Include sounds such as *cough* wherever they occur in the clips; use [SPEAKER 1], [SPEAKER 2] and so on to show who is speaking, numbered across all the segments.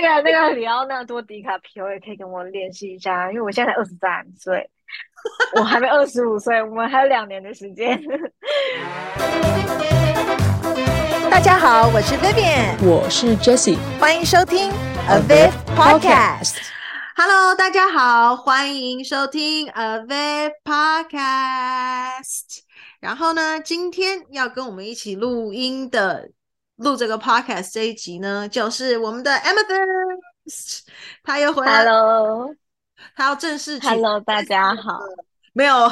[SPEAKER 1] 那个那个里奥纳多·迪卡皮欧也可以跟我联系一下，因为我现在才二十三岁，我还没二十五岁，我们还有两年的时间。*laughs*
[SPEAKER 2] 大家好，我是 Vivian，
[SPEAKER 3] 我是 Jessie，
[SPEAKER 2] 欢迎收听 avivPodcast。Podcast
[SPEAKER 4] Hello，大家好，欢迎收听 avivPodcast。然后呢，今天要跟我们一起录音的。录这个 podcast 这一集呢，就是我们的 Amethyst，他又回来了
[SPEAKER 1] ，Hello，
[SPEAKER 4] 他要正式
[SPEAKER 1] Hello，大家好，
[SPEAKER 4] 没有，*laughs*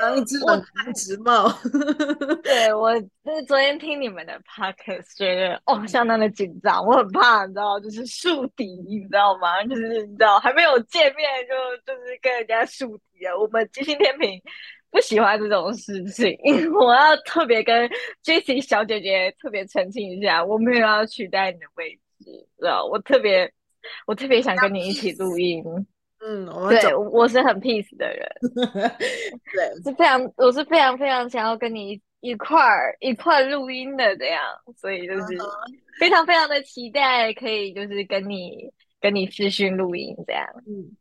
[SPEAKER 4] 然后一直冷汗直冒，
[SPEAKER 1] 对我就是昨天听你们的 podcast，觉得哦相当的紧张，我很怕，你知道，就是树敌，你知道吗？就是你知道还没有见面就就是跟人家树敌啊，我们金星天秤。不喜欢这种事情，*laughs* 我要特别跟 Jessie 小姐姐特别澄清一下，我没有要取代你的位置，知道？我特别，我特别想跟你一起录音。
[SPEAKER 4] 嗯，
[SPEAKER 1] 对，我是很 peace 的人，*laughs* 对，是非常，我是非常非常想要跟你一块儿一块录音的这样，所以就是非常非常的期待可以就是跟你跟你视讯录音这样。
[SPEAKER 4] 嗯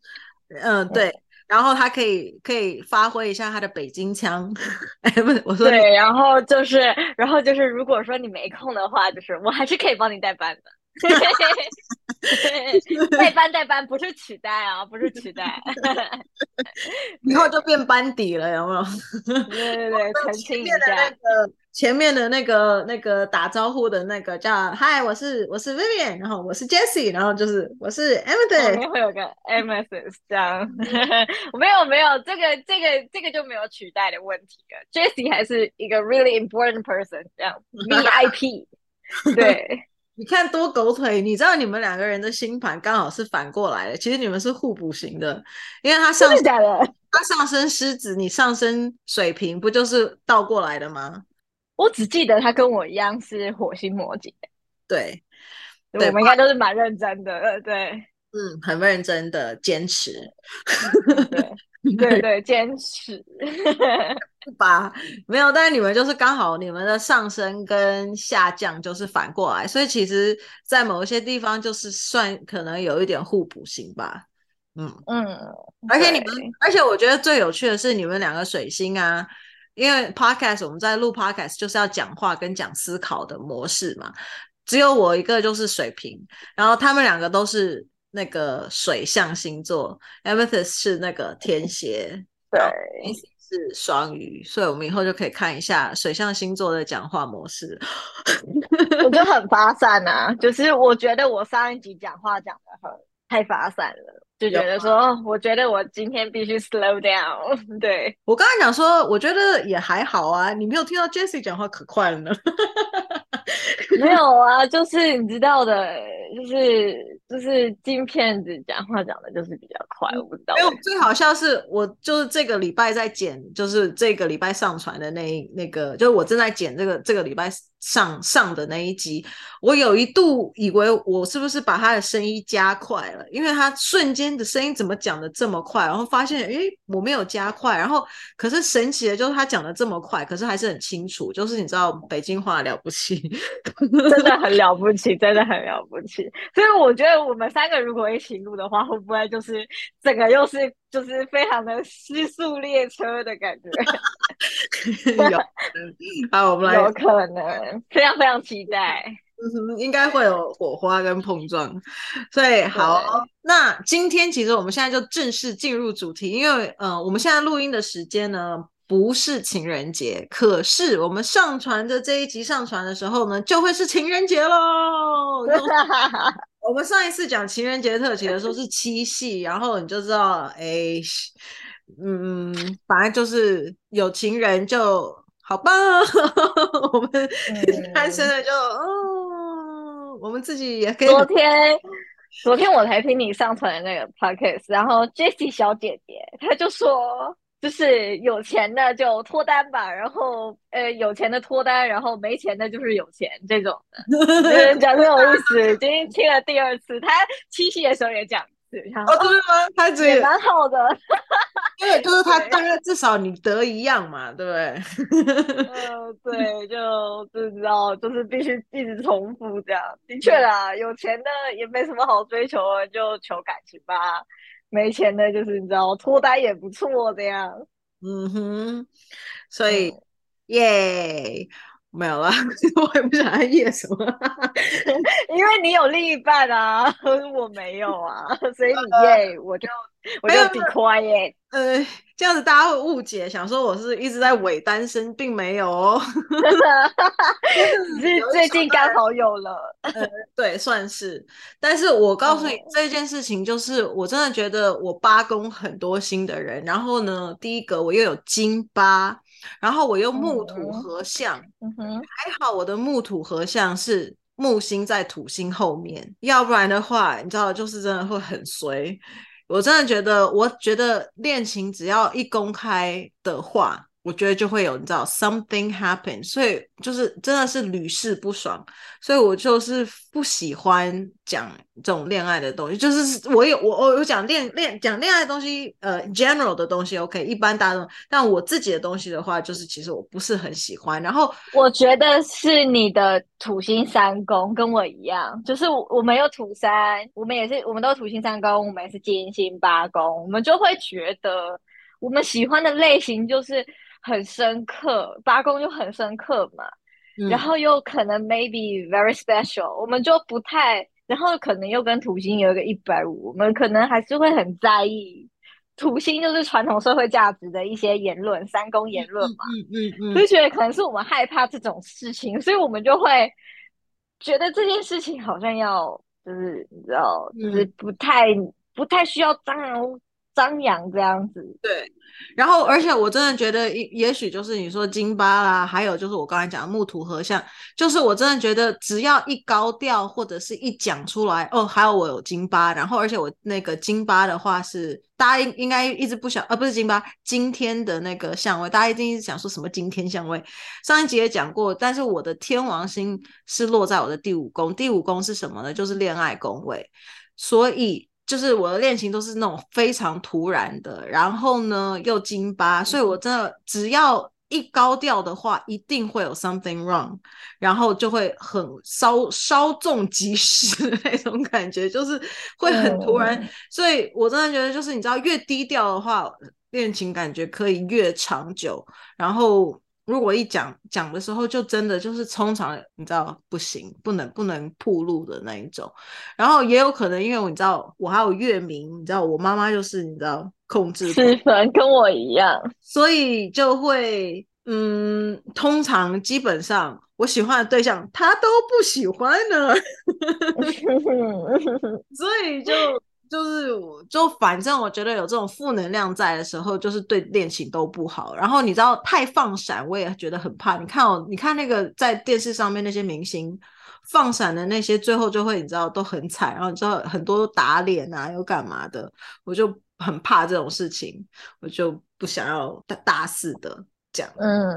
[SPEAKER 4] 嗯，对。然后他可以可以发挥一下他的北京腔，哎，不是我说
[SPEAKER 1] 对，然后就是然后就是如果说你没空的话，就是我还是可以帮你代班的，*laughs* 代班代班不是取代啊，不是取代，
[SPEAKER 4] 以后 *laughs* 就变班底了，有没有？*laughs*
[SPEAKER 1] 对对对，澄清一下。
[SPEAKER 4] 前面的那个那个打招呼的那个叫嗨，我是我是 Vivian，然后我是 Jessie，然后就是我是 Amethyst，
[SPEAKER 1] 后面会有个 Amethyst 这样，*laughs* 没有没有，这个这个这个就没有取代的问题了。Jessie 还是一个 really important person，这样 VIP。*laughs* 对，
[SPEAKER 4] 你看多狗腿，你知道你们两个人的星盘刚好是反过来的，其实你们是互补型的，因为他上
[SPEAKER 1] 下的，
[SPEAKER 4] 他上升狮子，你上升水瓶，不就是倒过来的吗？
[SPEAKER 1] 我只记得他跟我一样是火星摩羯，
[SPEAKER 4] 对，
[SPEAKER 1] 对我们应该都是蛮认真的，对，
[SPEAKER 4] 嗯，很认真的坚持，
[SPEAKER 1] 对，对 *laughs* 对，坚持，*laughs*
[SPEAKER 4] 吧，没有，但是你们就是刚好你们的上升跟下降就是反过来，所以其实，在某一些地方就是算可能有一点互补性吧，嗯嗯，而且你们，而且我觉得最有趣的是你们两个水星啊。因为 podcast 我们在录 podcast 就是要讲话跟讲思考的模式嘛，只有我一个就是水瓶，然后他们两个都是那个水象星座，Amethyst 是那个天蝎，
[SPEAKER 1] 对，
[SPEAKER 4] 是双鱼，所以我们以后就可以看一下水象星座的讲话模式。
[SPEAKER 1] 我就 *laughs* 很发散啊，就是我觉得我上一集讲话讲的很太发散了。就觉得说，我觉得我今天必须 slow down。*laughs* 对，
[SPEAKER 4] 我刚才讲说，我觉得也还好啊。你没有听到 Jessie 讲话可快了呢？
[SPEAKER 1] 没有啊，就是你知道的，就是。就是金片子讲话讲的就是比较快，我不知道。
[SPEAKER 4] 没有，最好笑是我就是这个礼拜在剪，就是这个礼拜上传的那那个，就是我正在剪这个这个礼拜上上的那一集，我有一度以为我是不是把他的声音加快了，因为他瞬间的声音怎么讲的这么快，然后发现诶我没有加快，然后可是神奇的就是他讲的这么快，可是还是很清楚，就是你知道北京话了不起，
[SPEAKER 1] 真的很了不起，真的很了不起，所以我觉得。我们三个如果一起录的话，会不会就是整个又是就是非常的失速列车的感觉？*laughs*
[SPEAKER 4] 有，好，我们来，*laughs*
[SPEAKER 1] 有可能，非常非常期待，
[SPEAKER 4] 应该会有火花跟碰撞。所以好，那今天其实我们现在就正式进入主题，因为呃，我们现在录音的时间呢不是情人节，可是我们上传的这一集上传的时候呢，就会是情人节喽。*laughs* 我们上一次讲情人节特辑的时候是七夕，然后你就知道，哎，嗯，反正就是有情人就好吧。*laughs* 我们单身的就，嗯、哦，我们自己也可以。
[SPEAKER 1] 昨天，昨天我才听你上传的那个 podcast，然后 Jessie 小姐姐她就说。就是有钱的就脱单吧，然后呃有钱的脱单，然后没钱的就是有钱这种的，讲的很有意思。今天听了第二次，他七夕的时候也讲一他
[SPEAKER 4] 哦，真的吗？他这
[SPEAKER 1] 也蛮好的。
[SPEAKER 4] 对，就是他 *laughs* 大概至少你得一样嘛，对不对？
[SPEAKER 1] 呃，对，就就知道，就是必须一直重复这样。的确啦，有钱的也没什么好追求，就求感情吧。没钱的，就是你知道，脱单也不错的呀。
[SPEAKER 4] 嗯哼，所以耶。嗯 yeah 没有了，*laughs* 我也不想要演什么，*laughs*
[SPEAKER 1] 因为你有另一半啊，*laughs* 我没有啊，所以你耶，我就我就 be quiet。
[SPEAKER 4] 呃，这样子大家会误解，想说我是一直在伪单身，并没有哦，
[SPEAKER 1] 是最近刚好有了。
[SPEAKER 4] 呃，对，算是。但是我告诉你、嗯、这件事情，就是我真的觉得我八宫很多新的人，然后呢，第一个我又有金八。然后我又木土合相，
[SPEAKER 1] 嗯哼，
[SPEAKER 4] 还好我的木土合相是木星在土星后面，要不然的话，你知道，就是真的会很衰。我真的觉得，我觉得恋情只要一公开的话。我觉得就会有你知道 something happen，所以就是真的是屡试不爽，所以我就是不喜欢讲这种恋爱的东西。就是我有我我有讲恋恋讲恋爱的东西，呃，general 的东西 OK，一般大众，但我自己的东西的话，就是其实我不是很喜欢。然后
[SPEAKER 1] 我觉得是你的土星三宫跟我一样，就是我们有土三，我们也是我们都土星三宫，我们也是金星八宫，我们就会觉得我们喜欢的类型就是。很深刻，八宫就很深刻嘛，嗯、然后又可能 maybe very special，我们就不太，然后可能又跟土星有一个一百五，我们可能还是会很在意土星就是传统社会价值的一些言论，三公言论嘛，
[SPEAKER 4] 嗯嗯嗯，
[SPEAKER 1] 就觉得可能是我们害怕这种事情，所以我们就会觉得这件事情好像要就是你知道，就是不太、嗯、不太需要张扬张扬这样子，
[SPEAKER 4] 对。然后，而且我真的觉得，也也许就是你说金八啦，还有就是我刚才讲的木土合相，就是我真的觉得，只要一高调或者是一讲出来，哦，还有我有金八，然后而且我那个金八的话是大家应应该一直不想，呃，不是金八，今天的那个相位，大家一定一直想说什么今天相位，上一集也讲过，但是我的天王星是落在我的第五宫，第五宫是什么呢？就是恋爱宫位，所以。就是我的恋情都是那种非常突然的，然后呢又金巴，所以我真的只要一高调的话，一定会有 something wrong，然后就会很稍稍纵即逝的那种感觉，就是会很突然。嗯、所以我真的觉得，就是你知道，越低调的话，恋情感觉可以越长久，然后。如果一讲讲的时候，就真的就是通常你知道不行，不能不能铺路的那一种。然后也有可能，因为我你知道我还有月明，你知道我妈妈就是你知道控制
[SPEAKER 1] 十分跟我一样，*laughs* 所
[SPEAKER 4] 以就会嗯，通常基本上我喜欢的对象他都不喜欢呢，*laughs* *laughs* 所以就。就是，就反正我觉得有这种负能量在的时候，就是对恋情都不好。然后你知道太放闪，我也觉得很怕。你看哦，你看那个在电视上面那些明星放闪的那些，最后就会你知道都很惨。然后你知道很多打脸啊，又干嘛的，我就很怕这种事情，我就不想要大大肆的讲。
[SPEAKER 1] 嗯。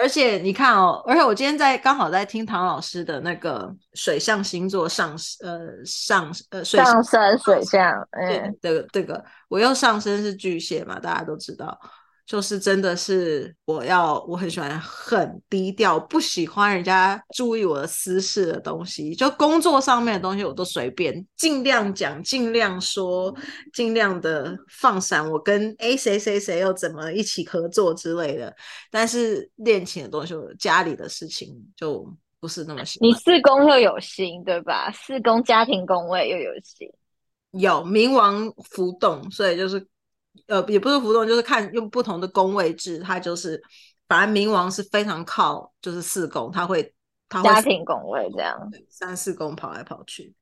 [SPEAKER 4] 而且你看哦，而且我今天在刚好在听唐老师的那个水象星座上呃上呃水
[SPEAKER 1] 上升水象，
[SPEAKER 4] 嗯这个这个我又上升是巨蟹嘛，大家都知道。就是真的是我要，我很喜欢很低调，不喜欢人家注意我的私事的东西。就工作上面的东西，我都随便，尽量讲，尽量说，尽量的放闪。我跟 A 谁谁谁又怎么一起合作之类的。但是恋情的东西，我家里的事情就不是那么喜欢。
[SPEAKER 1] 你四宫又有星，对吧？四宫家庭宫位又有星，
[SPEAKER 4] 有冥王浮动，所以就是。呃，也不是浮动，就是看用不同的宫位制，它就是，反正冥王是非常靠就是四宫，他会，他会
[SPEAKER 1] 家庭宫位这样，
[SPEAKER 4] 三四宫跑来跑去，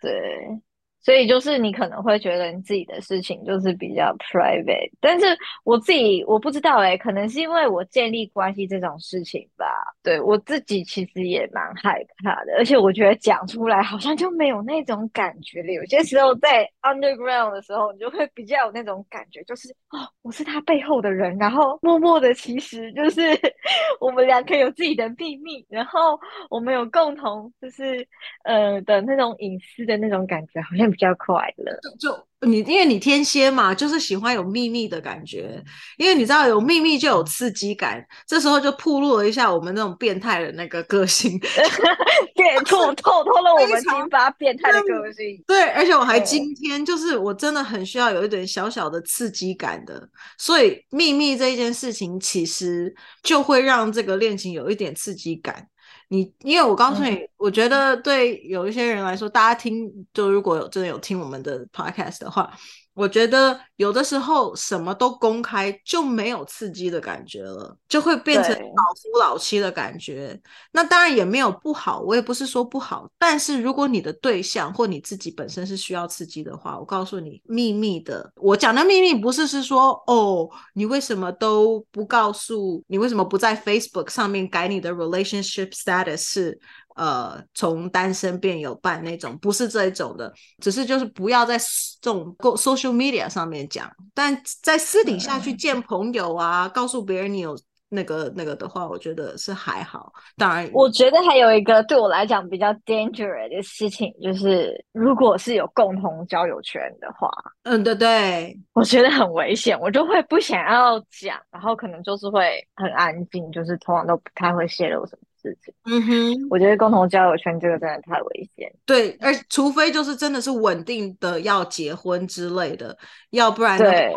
[SPEAKER 1] 对。所以就是你可能会觉得你自己的事情就是比较 private，但是我自己我不知道哎、欸，可能是因为我建立关系这种事情吧。对，我自己其实也蛮害怕的，而且我觉得讲出来好像就没有那种感觉了。有些时候在 underground 的时候，你就会比较有那种感觉，就是哦，我是他背后的人，然后默默的其实就是 *laughs* 我们两个有自己的秘密，然后我们有共同就是呃的那种隐私的那种感觉，好像。比较快乐。
[SPEAKER 4] 就就你，因为你天蝎嘛，就是喜欢有秘密的感觉，因为你知道有秘密就有刺激感，这时候就暴露了一下我们那种变态的那个个性，*laughs*
[SPEAKER 1] 对，*laughs* 透透透了我们金发变态的个性。*laughs*
[SPEAKER 4] 对，而且我还今天就是我真的很需要有一点小小的刺激感的，所以秘密这一件事情其实就会让这个恋情有一点刺激感。你因为我告诉你，嗯、我觉得对有一些人来说，大家听就如果有真的有听我们的 podcast 的话。我觉得有的时候什么都公开就没有刺激的感觉了，就会变成老夫老妻的感觉。那当然也没有不好，我也不是说不好。但是如果你的对象或你自己本身是需要刺激的话，我告诉你，秘密的，我讲的秘密不是是说哦，你为什么都不告诉，你为什么不在 Facebook 上面改你的 relationship status 是？呃，从单身变有伴那种，不是这一种的，只是就是不要在这种 social media 上面讲，但在私底下去见朋友啊，嗯、告诉别人你有那个那个的话，我觉得是还好。当然，
[SPEAKER 1] 我觉得还有一个对我来讲比较 dangerous 的事情，就是如果是有共同交友圈的话，
[SPEAKER 4] 嗯，对对，
[SPEAKER 1] 我觉得很危险，我就会不想要讲，然后可能就是会很安静，就是通常都不太会泄露什么。事情，嗯哼，我觉得共同交友圈这个真的太危险。
[SPEAKER 4] 对，而除非就是真的是稳定的要结婚之类的，要不然
[SPEAKER 1] 对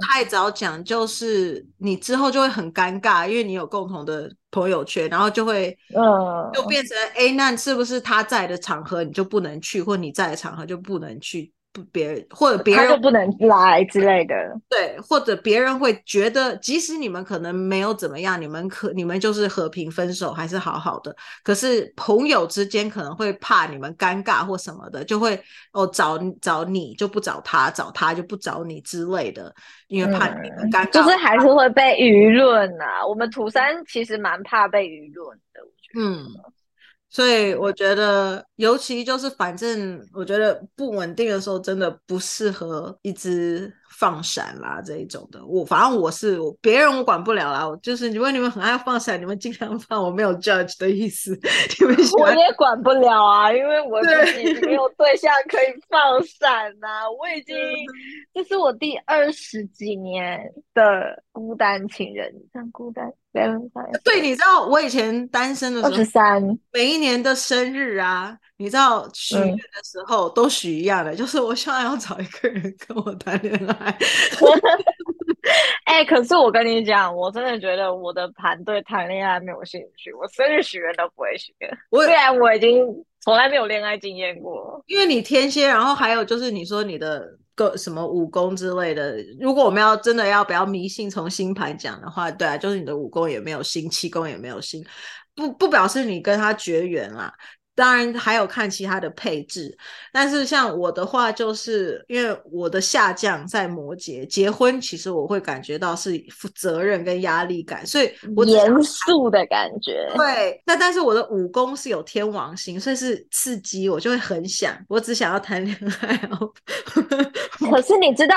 [SPEAKER 4] 太早讲，就是你之后就会很尴尬，因为你有共同的朋友圈，然后就会嗯，就变成哎，那是不是他在的场合你就不能去，或你在的场合就不能去？不，别人或者别人
[SPEAKER 1] 就不能来之类的，
[SPEAKER 4] 对，或者别人会觉得，即使你们可能没有怎么样，你们可你们就是和平分手，还是好好的。可是朋友之间可能会怕你们尴尬或什么的，就会哦找找你就不找他，找他就不找你之类的，因为怕你们尴尬，
[SPEAKER 1] 嗯，就是还是会被舆论啊。我们土三其实蛮怕被舆论的，我觉得。嗯。
[SPEAKER 4] 所以我觉得，尤其就是反正我觉得不稳定的时候，真的不适合一直放闪啦这一种的。我反正我是我别人我管不了啦，我就是如果你们很爱放闪，你们尽量放，我没有 judge 的意思。你们
[SPEAKER 1] 我也管不了啊，因为我自己没有对象可以放闪呐、啊。我已 *laughs* 经这是我第二十几年的孤单情人，这样孤单。
[SPEAKER 4] 对，你知道我以前单身的时候，二十三，每一年的生日啊，你知道许愿的时候都许一样的，嗯、就是我希望要找一个人跟我谈恋爱。*laughs*
[SPEAKER 1] 哎、欸，可是我跟你讲，我真的觉得我的盘对谈恋爱没有兴趣，我生日许愿都不会许愿。虽然我已经从来没有恋爱经验过，
[SPEAKER 4] 因为你天蝎，然后还有就是你说你的。个什么武功之类的，如果我们要真的要不要迷信，从星盘讲的话，对啊，就是你的武功也没有星，气功也没有星，不不表示你跟他绝缘啦。当然还有看其他的配置，但是像我的话，就是因为我的下降在摩羯，结婚其实我会感觉到是负责任跟压力感，所以我
[SPEAKER 1] 严肃的感觉。
[SPEAKER 4] 对，那但是我的武功是有天王星，所以是刺激，我就会很想，我只想要谈恋爱哦。*laughs*
[SPEAKER 1] 可是你知道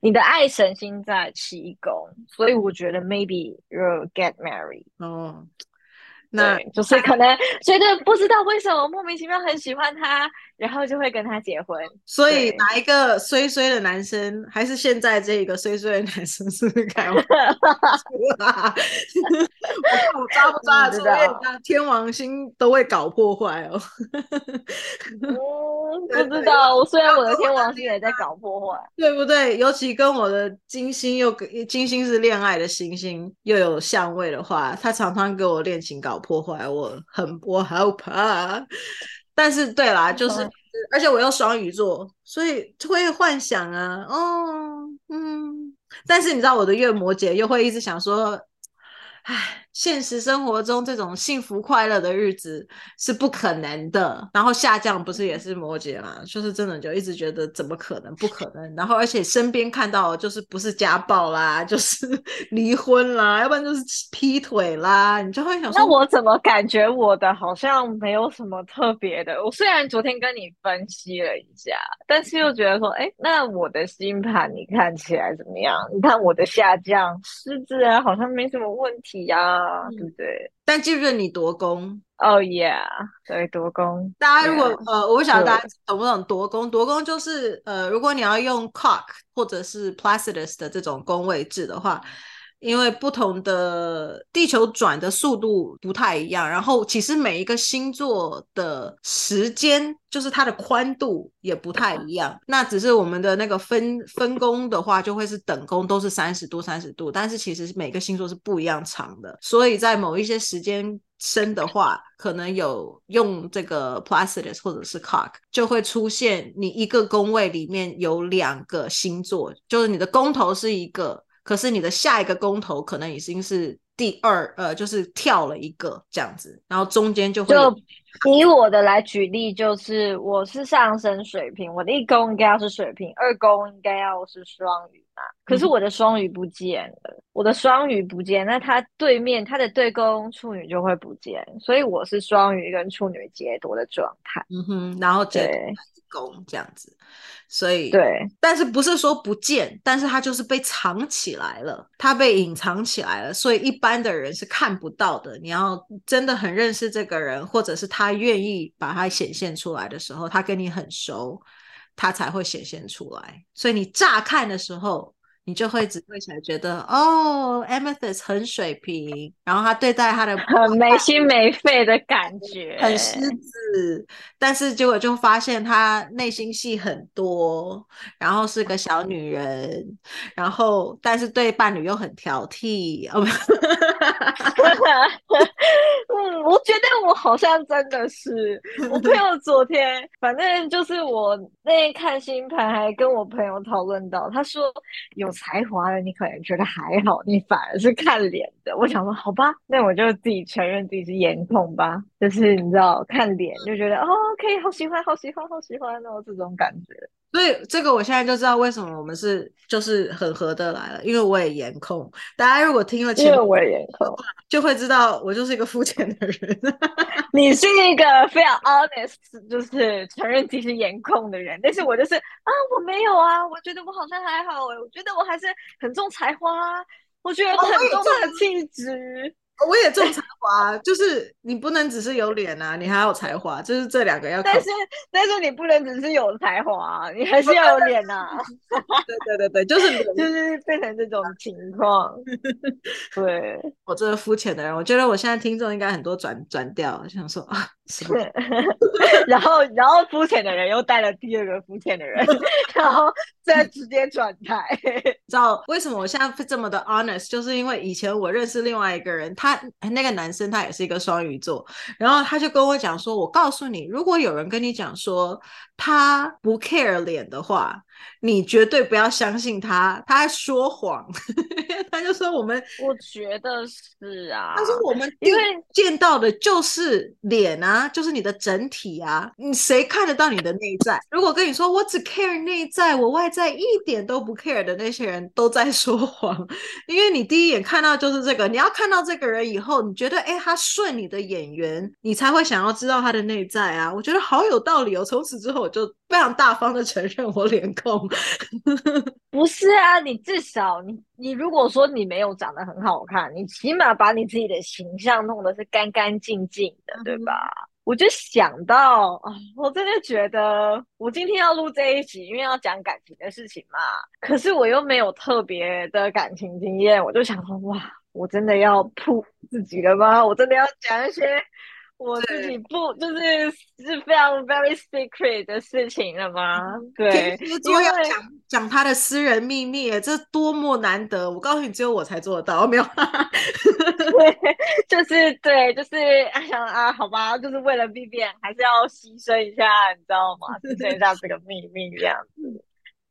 [SPEAKER 1] 你的爱神星在七宫，所以我觉得 maybe you'll get married。
[SPEAKER 4] 哦。那
[SPEAKER 1] 就是可能觉得不知道为什么莫名其妙很喜欢他，然后就会跟他结婚。
[SPEAKER 4] 所以哪一个衰衰的男生，还是现在这个衰衰的男生是不是开玩笑？我 *laughs* 我抓不抓得住？天王星都会搞破坏哦。
[SPEAKER 1] 嗯，*laughs* 不知道。虽然我的天王星也在搞破坏，
[SPEAKER 4] 对不对？尤其跟我的金星又金星是恋爱的星星，又有相位的话，他常常给我恋情搞破坏，我很我好怕。但是对啦，就是、嗯、而且我又双鱼座，所以就会幻想啊，哦，嗯。但是你知道我的月摩羯又会一直想说，唉。现实生活中这种幸福快乐的日子是不可能的。然后下降不是也是摩羯嘛？就是真的就一直觉得怎么可能？不可能。然后而且身边看到就是不是家暴啦，*laughs* 就是离婚啦，要不然就是劈腿啦。你就会想说，
[SPEAKER 1] 那我怎么感觉我的好像没有什么特别的？我虽然昨天跟你分析了一下，但是又觉得说，哎，那我的星盘你看起来怎么样？你看我的下降狮子啊，好像没什么问题呀。啊，对不对？
[SPEAKER 4] 但记不记得你夺宫？
[SPEAKER 1] 哦，yeah，对，夺宫。
[SPEAKER 4] 大家如果
[SPEAKER 1] yeah,
[SPEAKER 4] 呃，我不晓得大家懂不懂夺宫？夺宫就是呃，如果你要用 Cock 或者是 Placidus 的这种宫位制的话。因为不同的地球转的速度不太一样，然后其实每一个星座的时间，就是它的宽度也不太一样。那只是我们的那个分分工的话，就会是等宫都是三十度三十度，但是其实每个星座是不一样长的。所以在某一些时间深的话，可能有用这个 Placidus 或者是 Cock，就会出现你一个宫位里面有两个星座，就是你的宫头是一个。可是你的下一个公头可能已经是第二，呃，就是跳了一个这样子，然后中间就会
[SPEAKER 1] 就以我的来举例，就是我是上升水瓶，我的一宫应该要是水瓶，二宫应该要是双鱼嘛。可是我的双鱼不见了，嗯、我的双鱼不见，那它对面它的对宫处女就会不见，所以我是双鱼跟处女劫夺的状态。
[SPEAKER 4] 嗯哼，然后劫夺宫这样子。所以，
[SPEAKER 1] 对，
[SPEAKER 4] 但是不是说不见，但是它就是被藏起来了，它被隐藏起来了，所以一般的人是看不到的。你要真的很认识这个人，或者是他愿意把他显现出来的时候，他跟你很熟，他才会显现出来。所以你乍看的时候。你就会只会起来觉得哦，Amethyst 很水平，然后他对待他的
[SPEAKER 1] 很没心没肺的感觉，
[SPEAKER 4] 很狮子，但是结果就发现他内心戏很多，然后是个小女人，然后但是对伴侣又很挑剔。哦，*laughs*
[SPEAKER 1] 嗯，我觉得我好像真的是，我朋友昨天反正就是我那天看星盘，还跟我朋友讨论到，他说有。才华的你可能觉得还好，你反而是看脸的。我想说，好吧，那我就自己承认自己是颜控吧。就是你知道，看脸就觉得哦，OK，好喜欢，好喜欢，好喜欢哦，这种感觉。
[SPEAKER 4] 所以这个我现在就知道为什么我们是就是很合得来了，因为我也颜控。大家如果听了
[SPEAKER 1] 因为我也颜控，
[SPEAKER 4] 就会知道我就是一个肤浅的人。*laughs*
[SPEAKER 1] 你是一个非常 honest，就是承认自己是颜控的人，但是我就是啊，我没有啊，我觉得我好像还好哎，我觉得我还是很重才华，我觉得很重的气质。
[SPEAKER 4] 我也重才华，就是你不能只是有脸啊，你还有才华，就是这两个要。
[SPEAKER 1] 但是但是你不能只是有才华，你还是要有脸啊。*laughs*
[SPEAKER 4] 对对对对，就是
[SPEAKER 1] 就是变成这种情况。*laughs* 对，
[SPEAKER 4] 我这个肤浅的人，我觉得我现在听众应该很多转转调，想说啊。是 *laughs*
[SPEAKER 1] 然后，然后肤浅的人又带了第二个肤浅的人，*laughs* 然后再直接转台。
[SPEAKER 4] 知道为什么我现在这么的 honest？就是因为以前我认识另外一个人，他那个男生他也是一个双鱼座，然后他就跟我讲说：“我告诉你，如果有人跟你讲说他不 care 脸的话。”你绝对不要相信他，他在说谎。*laughs* 他就说我们，
[SPEAKER 1] 我觉得是啊。
[SPEAKER 4] 他说我们因为见到的就是脸啊，就是你的整体啊，你谁看得到你的内在？如果跟你说我只 care 内在，我外在一点都不 care 的那些人都在说谎，因为你第一眼看到就是这个。你要看到这个人以后，你觉得哎，他顺你的眼缘，你才会想要知道他的内在啊。我觉得好有道理哦。从此之后，我就非常大方的承认我脸控。*laughs*
[SPEAKER 1] 不是啊，你至少你你如果说你没有长得很好看，你起码把你自己的形象弄得是干干净净的，嗯、对吧？我就想到啊，我真的觉得我今天要录这一集，因为要讲感情的事情嘛。可是我又没有特别的感情经验，我就想说，哇，我真的要铺自己了吗？我真的要讲一些。我自己不就是是非常 very secret 的事情了吗？对，因为
[SPEAKER 4] 要讲讲他的私人秘密，这多么难得！我告诉你，只有我才做得到，没有？*laughs*
[SPEAKER 1] 对，就是对，就是想啊，好吧，就是为了 Vivian，还是要牺牲一下，你知道吗？牺牲一下这个秘密这样子。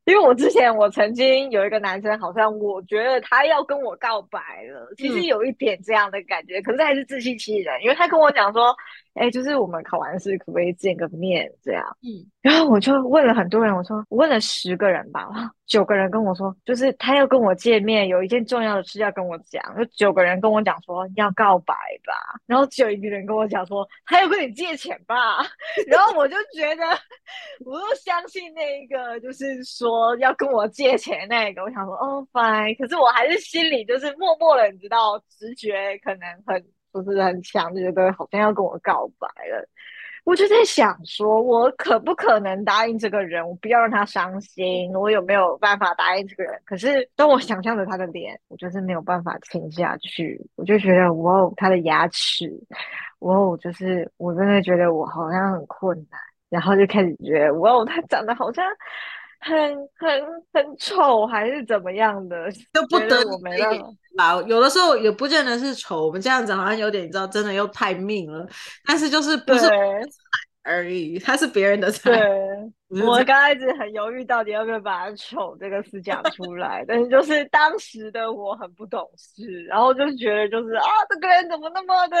[SPEAKER 1] 因为我之前我曾经有一个男生，好像我觉得他要跟我告白了，其实有一点这样的感觉，嗯、可是还是自欺欺人，因为他跟我讲说，哎，就是我们考完试可不可以见个面这样？嗯，然后我就问了很多人，我说我问了十个人吧，九个人跟我说，就是他要跟我见面，有一件重要的事要跟我讲，有九个人跟我讲说要告白吧，然后只有一个人跟我讲说他要跟你借钱吧，然后我就觉得，我又相信那一个，就是说要跟我借钱那个，我想说哦，fine，可是我还是心里就是默默的，你知道，直觉可能很。就是很强，觉得好像要跟我告白了。我就在想说，我可不可能答应这个人？我不要让他伤心。我有没有办法答应这个人？可是当我想象着他的脸，我就是没有办法亲下去。我就觉得，哇哦，他的牙齿，哇哦，就是我真的觉得我好像很困难。然后就开始觉得，哇哦，他长得好像很很很丑，还是怎么样的？
[SPEAKER 4] 就不得
[SPEAKER 1] 我没了。
[SPEAKER 4] 啊，有的时候也不见得是丑，我们这样子好像有点，你知道，真的又太命了。但是就是不是而已，他是别人的菜。
[SPEAKER 1] 对。我刚开始很犹豫，到底要不要把“丑”这个词讲出来，但是就是当时的我很不懂事，然后就觉得就是啊，这个人怎么那么的，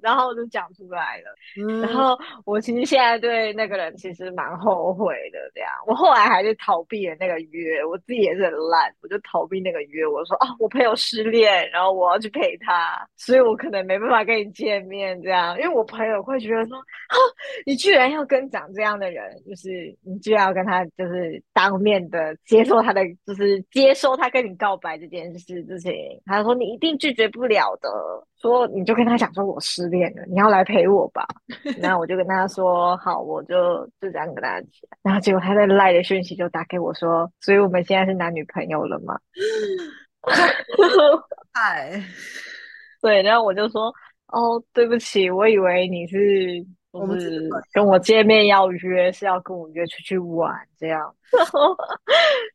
[SPEAKER 1] 然后就讲出来了。嗯、然后我其实现在对那个人其实蛮后悔的，这样我后来还是逃避了那个约，我自己也是很烂，我就逃避那个约。我说啊，我朋友失恋，然后我要去陪他，所以我可能没办法跟你见面，这样，因为我朋友会觉得说啊，你居然要跟长这样的人，就是。你就要跟他就是当面的接受他的，就是接受他跟你告白这件事事情，他说你一定拒绝不了的，说你就跟他讲说我失恋了，你要来陪我吧。*laughs* 然后我就跟他说好，我就就这样跟他讲。然后结果他在赖的讯息就打给我说，所以我们现在是男女朋友了吗？*laughs*
[SPEAKER 4] 嗨，
[SPEAKER 1] 对，然后我就说哦，对不起，我以为你是。就是跟我见面要约，是要跟我约出去玩这样。然 *laughs* 后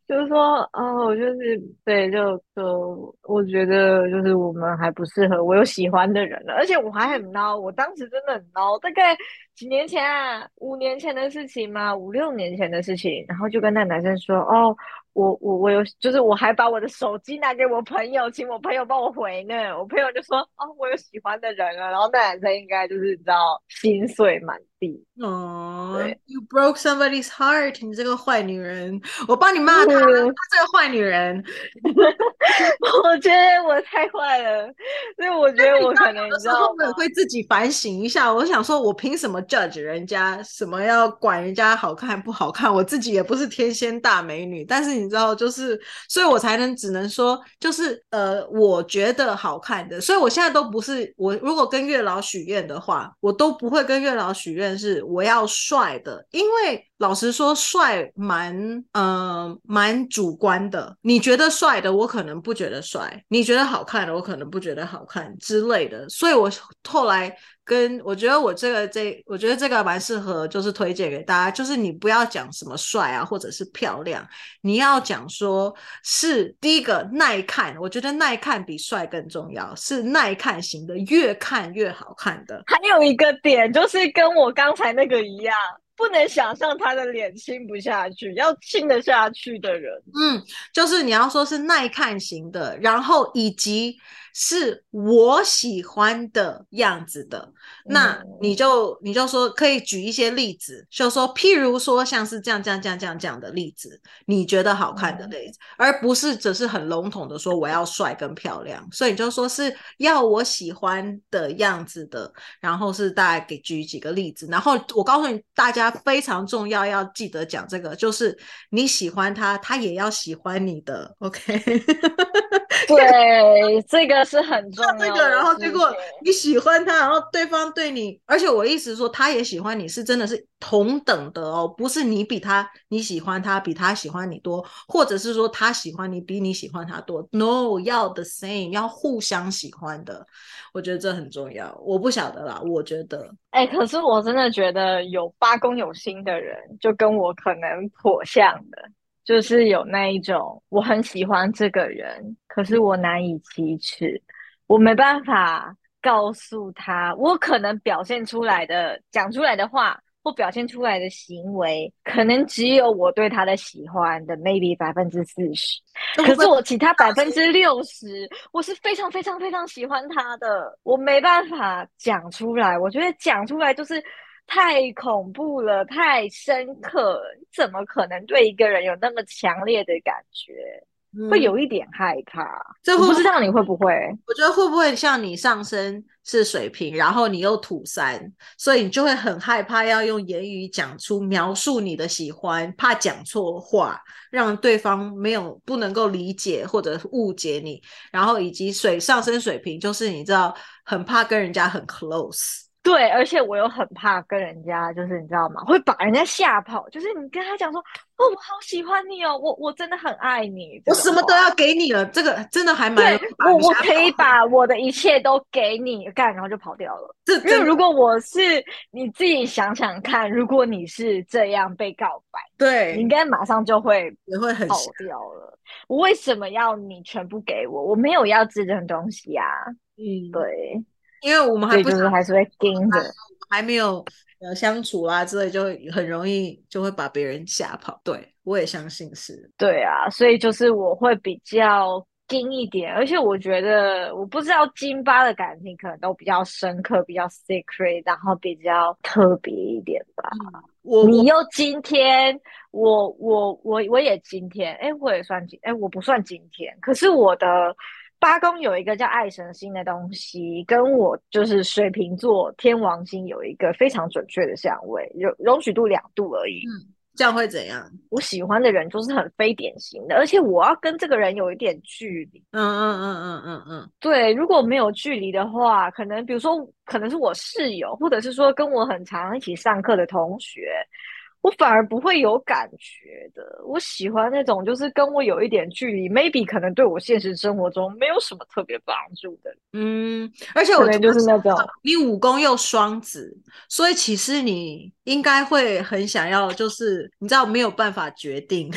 [SPEAKER 1] 就是说，哦，我就是对，就就我觉得就是我们还不适合，我有喜欢的人了，而且我还很孬，我当时真的很孬，大概几年前啊，五年前的事情嘛，五六年前的事情，然后就跟那男生说，哦。我我我有，就是我还把我的手机拿给我朋友，请我朋友帮我回呢。我朋友就说：“哦，我有喜欢的人了。”然后那男生应该就是你知道，心碎满地。
[SPEAKER 4] 哦，You broke somebody's heart，你这个坏女人！我帮你骂她，她这个坏女人。*laughs*
[SPEAKER 1] 我觉得我太坏了，所以我觉得我可能你知道，
[SPEAKER 4] 我会自己反省一下。我想说，我凭什么 judge 人家？什么要管人家好看不好看？我自己也不是天仙大美女，但是。你知道，就是，所以我才能只能说，就是呃，我觉得好看的，所以我现在都不是我如果跟月老许愿的话，我都不会跟月老许愿但是我要帅的，因为老实说，帅蛮呃蛮主观的。你觉得帅的，我可能不觉得帅；你觉得好看的，我可能不觉得好看之类的。所以我后来。跟我觉得我这个这，我觉得这个蛮适合，就是推荐给大家。就是你不要讲什么帅啊，或者是漂亮，你要讲说是第一个耐看。我觉得耐看比帅更重要，是耐看型的，越看越好看的。
[SPEAKER 1] 还有一个点就是跟我刚才那个一样，不能想象他的脸亲不下去，要亲得下去的人。
[SPEAKER 4] 嗯，就是你要说是耐看型的，然后以及。是我喜欢的样子的，那你就你就说可以举一些例子，就说譬如说像是这样这样这样这样这样的例子，你觉得好看的例子，而不是只是很笼统的说我要帅跟漂亮，所以你就说是要我喜欢的样子的，然后是大概给举几个例子，然后我告诉你大家非常重要要记得讲这个，就是你喜欢他，他也要喜欢你的，OK？*laughs*
[SPEAKER 1] 对，这个。是很重要的。这个，
[SPEAKER 4] 然后结果你喜欢他，然后对方对你，而且我意思说，他也喜欢你，是真的是同等的哦，不是你比他你喜欢他比他喜欢你多，或者是说他喜欢你比你喜欢他多。No，要 the same，要互相喜欢的。我觉得这很重要。我不晓得啦，我觉得，
[SPEAKER 1] 哎，可是我真的觉得有八公有心的人，就跟我可能颇像的。就是有那一种，我很喜欢这个人，可是我难以启齿，我没办法告诉他，我可能表现出来的、讲出来的话或表现出来的行为，可能只有我对他的喜欢的 maybe 百分之四十，可是我其他百分之 *laughs* 六十，我是非常非常非常喜欢他的，我没办法讲出来，我觉得讲出来就是。太恐怖了，太深刻了，怎么可能对一个人有那么强烈的感觉？嗯、会有一点害怕。
[SPEAKER 4] 这会
[SPEAKER 1] 不知道你会不会？
[SPEAKER 4] 我觉得会不会像你上升是水瓶，然后你又土三，所以你就会很害怕要用言语讲出描述你的喜欢，怕讲错话，让对方没有不能够理解或者误解你。然后以及水上升水瓶，就是你知道很怕跟人家很 close。
[SPEAKER 1] 对，而且我又很怕跟人家，就是你知道吗？会把人家吓跑。就是你跟他讲说，哦，我好喜欢你哦，我我真的很爱你，
[SPEAKER 4] 我什么都要给你了。这个真的还蛮
[SPEAKER 1] 对，我我可以把我的一切都给你干，然后就跑掉了。这因为如果我是你自己想想看，如果你是这样被告白，
[SPEAKER 4] 对，
[SPEAKER 1] 你应该马上就会
[SPEAKER 4] 也会很
[SPEAKER 1] 跑掉了。我为什么要你全部给我？我没有要这种东西呀、啊。嗯，对。
[SPEAKER 4] 因为我们还不
[SPEAKER 1] 是还是会盯着，
[SPEAKER 4] 还没有呃相处啊之类，就很容易就会把别人吓跑。对，我也相信是。
[SPEAKER 1] 对啊，所以就是我会比较盯一点，而且我觉得我不知道金巴的感情可能都比较深刻，比较 secret，然后比较特别一点吧。嗯、我你又今天，我我我我也今天，哎，我也算今，哎，我不算今天，可是我的。八宫有一个叫爱神星的东西，跟我就是水瓶座天王星有一个非常准确的相位，容容许度两度而已。
[SPEAKER 4] 嗯，这样会怎样？
[SPEAKER 1] 我喜欢的人就是很非典型的，而且我要跟这个人有一点距离。
[SPEAKER 4] 嗯嗯嗯嗯嗯嗯，
[SPEAKER 1] 对，如果没有距离的话，可能比如说可能是我室友，或者是说跟我很常一起上课的同学。我反而不会有感觉的，我喜欢那种就是跟我有一点距离，maybe 可能对我现实生活中没有什么特别帮助的。
[SPEAKER 4] 嗯，而且我觉得
[SPEAKER 1] 就是那种
[SPEAKER 4] 你武功又双子，所以其实你应该会很想要，就是你知道没有办法决定。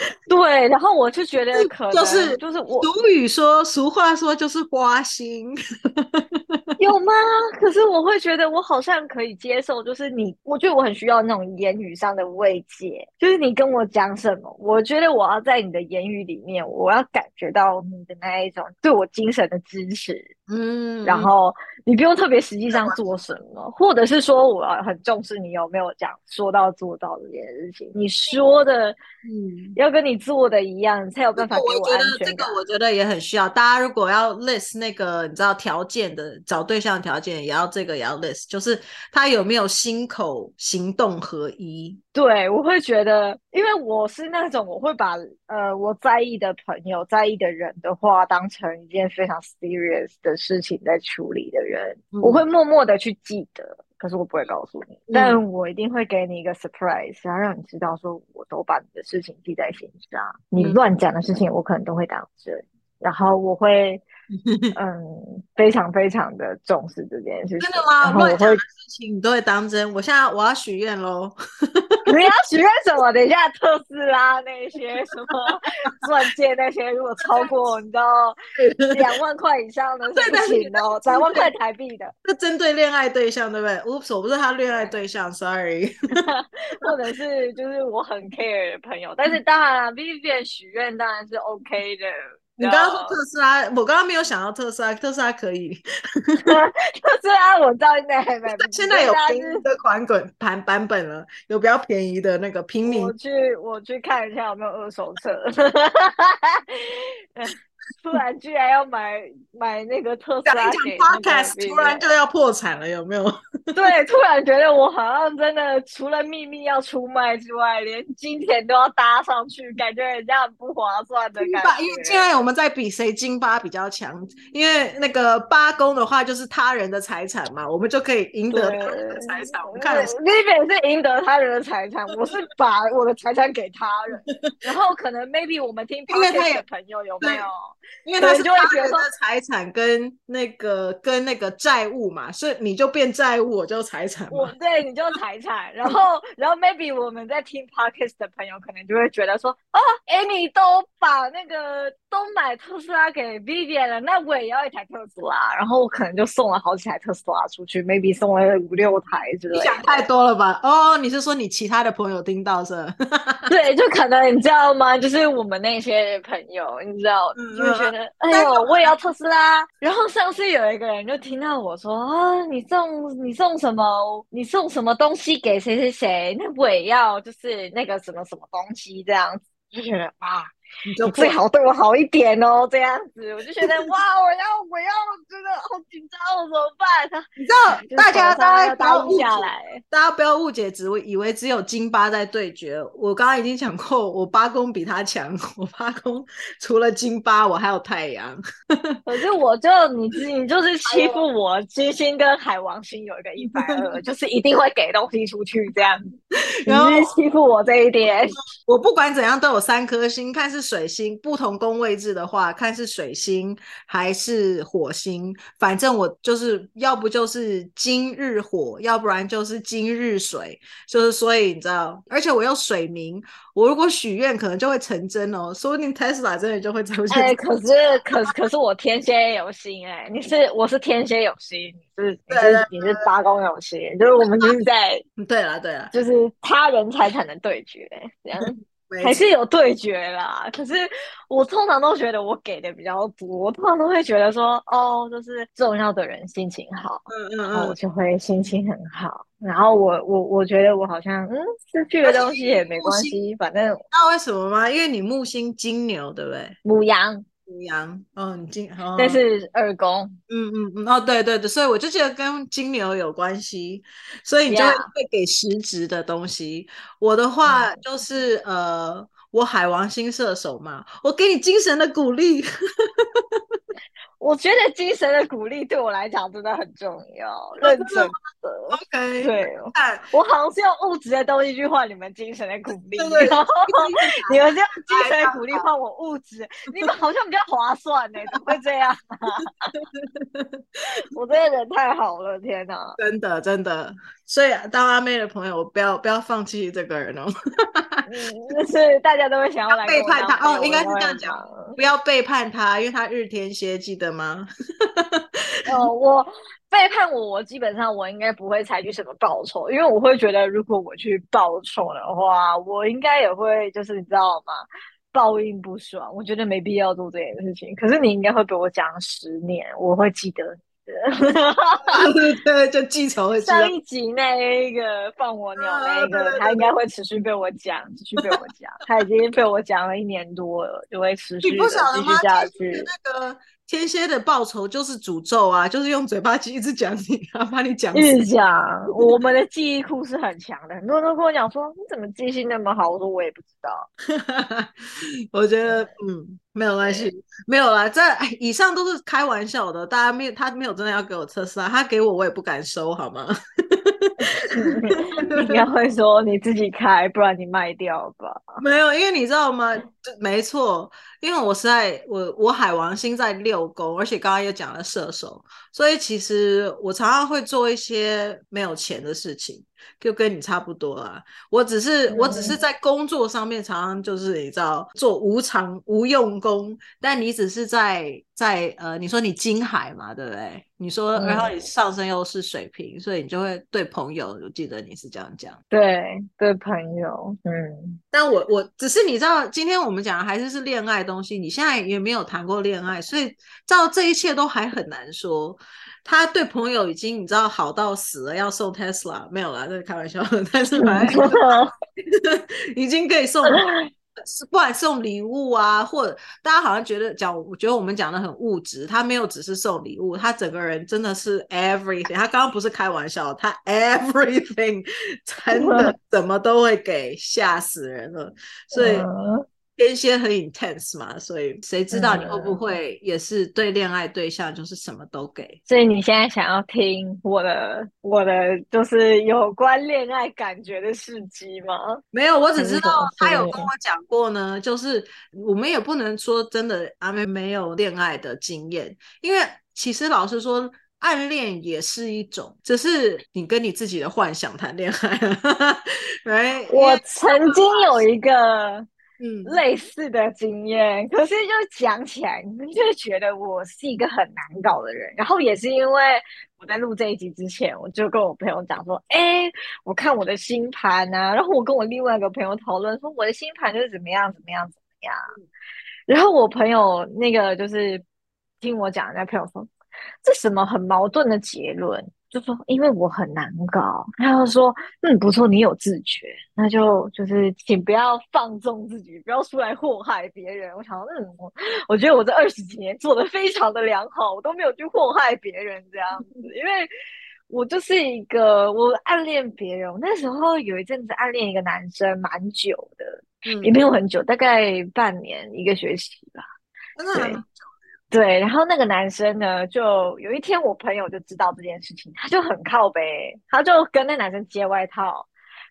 [SPEAKER 4] *laughs*
[SPEAKER 1] 对，然后我就觉得可能
[SPEAKER 4] 就是
[SPEAKER 1] 就是我
[SPEAKER 4] 俗语说，俗话说就是花心。*laughs*
[SPEAKER 1] 有吗？可是我会觉得我好像可以接受，就是你，我觉得我很需要那种言语上的慰藉，就是你跟我讲什么，我觉得我要在你的言语里面，我要感觉到你的那一种对我精神的支持，嗯，然后你不用特别实际上做什么，或者是说我很重视你有没有讲说到做到的这件事情，你说的，嗯，要跟你做的一样，才有办法给我安全感。
[SPEAKER 4] 这个我觉得也很需要，大家如果要 list 那个你知道条件的找。对象条件也要这个也要 list，就是他有没有心口行动合一。
[SPEAKER 1] 对，我会觉得，因为我是那种我会把呃我在意的朋友、在意的人的话当成一件非常 serious 的事情在处理的人，嗯、我会默默的去记得，可是我不会告诉你，嗯、但我一定会给你一个 surprise，然后让你知道说我都把你的事情记在心上，你乱讲的事情我可能都会当真，嗯、然后我会。*laughs* 嗯，非常非常的重视这件事情。
[SPEAKER 4] 真的吗？乱讲的事情你都会当真？我现在我要许愿喽！*laughs*
[SPEAKER 1] 你要许愿 *laughs* 什么？等一下特斯拉那些什么钻戒那些，如果超过你知道两万块以上的事情哦，两万块台币的。
[SPEAKER 4] 是针对恋爱对象对不对？Oops，我不是他恋爱对象，Sorry。
[SPEAKER 1] 或者是就是我很 care 的朋友，但是当然了，Vivian 许愿当然是 OK 的。
[SPEAKER 4] 你刚刚说特斯拉，我刚刚没有想到特斯拉，特斯拉可以。*laughs*
[SPEAKER 1] 特斯拉我知道现在还 *laughs*
[SPEAKER 4] 现在有便宜的款滚盘版本了，有比较便宜的那个平民。
[SPEAKER 1] 我去我去看一下有没有二手车。*laughs* 突然居然要买买那个特斯拉
[SPEAKER 4] 突然就要破产了，有没有？*laughs*
[SPEAKER 1] 对，突然觉得我好像真的除了秘密要出卖之外，连金钱都要搭上去，感觉人家很不划算的感觉。因为
[SPEAKER 4] 现在我们在比谁金巴比较强，因为那个八公的话就是他人的财产嘛，我们就可以赢得他人的财产。我们看
[SPEAKER 1] ，Vivian 是赢得他人的财产，我是把我的财产给他人，然后可能 maybe 我们听 Podcast 的朋友有没有？
[SPEAKER 4] 因为他是他人的财产跟那个跟那个债务嘛，所以你就变债务，我就财产。
[SPEAKER 1] 我对你就财产，然后然后 maybe 我们在听 podcast 的朋友可能就会觉得说，哦，Amy 都把那个都买特斯拉给 Vivian 了，那我也要一台特斯拉，然后我可能就送了好几台特斯拉出去，maybe 送了五六台之类的。
[SPEAKER 4] 你想太多了吧？哦，你是说你其他的朋友听到是？*laughs*
[SPEAKER 1] 对，就可能你知道吗？就是我们那些朋友，你知道，嗯、就觉得。哎呦，我也要特斯拉。然后上次有一个人就听到我说啊，你送你送送什么？你送什么东西给谁谁谁？那我也要，就是那个什么什么东西这样子，就觉得啊，你就最好对我好一点哦，这样子我就觉得 *laughs* 哇，我要我要真的好紧张，我怎么办？*laughs*
[SPEAKER 4] 你知道大家大家不要误
[SPEAKER 1] 下来，
[SPEAKER 4] 大家不要误解，只以为只有金八在对决。我刚刚已经讲过，我八公比他强，我八公除了金八，我还有太阳。*laughs*
[SPEAKER 1] 可是我就你你就是欺负我，金星跟海王星有一个一百二，就是一定会给东西出去这样子，然后欺负我这一点。
[SPEAKER 4] 我不管怎样都有三颗星，看是水星不同宫位置的话，看是水星还是火星，反正我就是要不就是今日火，要不然就是今日水，就是所以你知道，而且我又水明，我如果许愿可能就会成真哦，说不定 Tesla 真的就会出现。*laughs*
[SPEAKER 1] 哎，可是可是可是我天蝎有心哎，你是我是天蝎有心，你是你是你是八宫有心，就是我们就是在
[SPEAKER 4] 对了对了，
[SPEAKER 1] 就是他人才才能对决这样。还是有对决啦，可是我通常都觉得我给的比较多，我通常都会觉得说，哦，就是重要的人心情好，嗯嗯嗯，然后我就会心情很好。然后我我我觉得我好像嗯失去的东西也没关系，反正
[SPEAKER 4] 那为什么吗？因为你木星金牛对不对？
[SPEAKER 1] 母羊。
[SPEAKER 4] 牡羊，哦，你金，哦，
[SPEAKER 1] 但是二宫，
[SPEAKER 4] 嗯嗯嗯，哦，对对对，所以我就觉得跟金牛有关系，所以你就会给实质的东西。我的话就是，嗯、呃，我海王星射手嘛，我给你精神的鼓励。
[SPEAKER 1] 我觉得精神的鼓励对我来讲真的很重要，认真的。
[SPEAKER 4] OK，
[SPEAKER 1] 对，我好像是用物质的东西去换你们精神的鼓励，然后你们就用精神的鼓励换我物质，你们好像比较划算呢？怎么会这样？*laughs* 我这个人太好了，天哪！
[SPEAKER 4] 真的真的，所以当阿妹的朋友，不要不要放弃这个人哦。
[SPEAKER 1] 嗯，就是大家都会想要来
[SPEAKER 4] 背叛他哦，应该是这样讲，不要背叛他，因为他日天蝎，记得吗？*laughs*
[SPEAKER 1] 哦，我背叛我，我基本上我应该不会采取什么报酬，因为我会觉得如果我去报仇的话，我应该也会就是你知道吗？报应不爽，我觉得没必要做这件事情。可是你应该会被我讲十年，我会记得。*laughs*
[SPEAKER 4] 对，就记仇。
[SPEAKER 1] 上一集那一个放我鸟那个，他应该会持续被我讲，持续被我讲。他已经被我讲了一年多了，就会持续的继续下去。
[SPEAKER 4] 那个。天蝎的报酬就是诅咒啊，就是用嘴巴一直讲你，然后把你讲
[SPEAKER 1] 一直讲。我们的记忆库是很强的，很多人都跟我讲说，你怎么记性那么好？我说我也不知道。*laughs*
[SPEAKER 4] 我觉得嗯，没有关系，没有啦。这以上都是开玩笑的，大家没有，他没有真的要给我测试啊，他给我我也不敢收，好吗？*laughs*
[SPEAKER 1] 你 *laughs* 应该会说你自己开，不然你卖掉吧。
[SPEAKER 4] 没有，因为你知道吗？没错。因为我是在我我海王星在六宫，而且刚刚又讲了射手，所以其实我常常会做一些没有钱的事情。就跟你差不多啦，我只是、嗯、我只是在工作上面常常就是你知道做无偿无用功，但你只是在在呃，你说你金海嘛，对不对？你说、嗯、然后你上升又是水瓶，所以你就会对朋友，我记得你是这样讲，
[SPEAKER 1] 对对朋友，嗯。
[SPEAKER 4] 但我我只是你知道，今天我们讲的还是是恋爱东西，你现在也没有谈过恋爱，所以照这一切都还很难说。他对朋友已经你知道好到死了，要送 Tesla 没有啦，这是开玩笑的。但是反正 *laughs* 已经可以送，不管送礼物啊，或者大家好像觉得讲，我觉得我们讲的很物质，他没有只是送礼物，他整个人真的是 everything。他刚刚不是开玩笑，他 *laughs* everything 真的怎么都会给，吓死人了，所以。天蝎很 intense 嘛，所以谁知道你会不会也是对恋爱对象就是什么都给？
[SPEAKER 1] 所以你现在想要听我的我的就是有关恋爱感觉的事迹吗？
[SPEAKER 4] 没有，我只知道他有跟我讲过呢。就是我们也不能说真的阿妹没有恋爱的经验，因为其实老实说，暗恋也是一种，只是你跟你自己的幻想谈恋爱。
[SPEAKER 1] 对，*laughs* 我曾经有一个。嗯，类似的经验，可是就讲起来，你就觉得我是一个很难搞的人。然后也是因为我在录这一集之前，我就跟我朋友讲说，哎、欸，我看我的星盘啊。然后我跟我另外一个朋友讨论说，我的星盘就是怎么样怎么样怎么样。然后我朋友那个就是听我讲，那朋友说，这什么很矛盾的结论？就说因为我很难搞，他就说嗯不错，你有自觉，那就就是请不要放纵自己，不要出来祸害别人。我想说嗯，我我觉得我这二十几年做的非常的良好，我都没有去祸害别人这样子，因为我就是一个我暗恋别人，我那时候有一阵子暗恋一个男生蛮久的，嗯，也没有很久，大概半年一个学期吧，对。对，然后那个男生呢，就有一天我朋友就知道这件事情，他就很靠北，他就跟那男生借外套，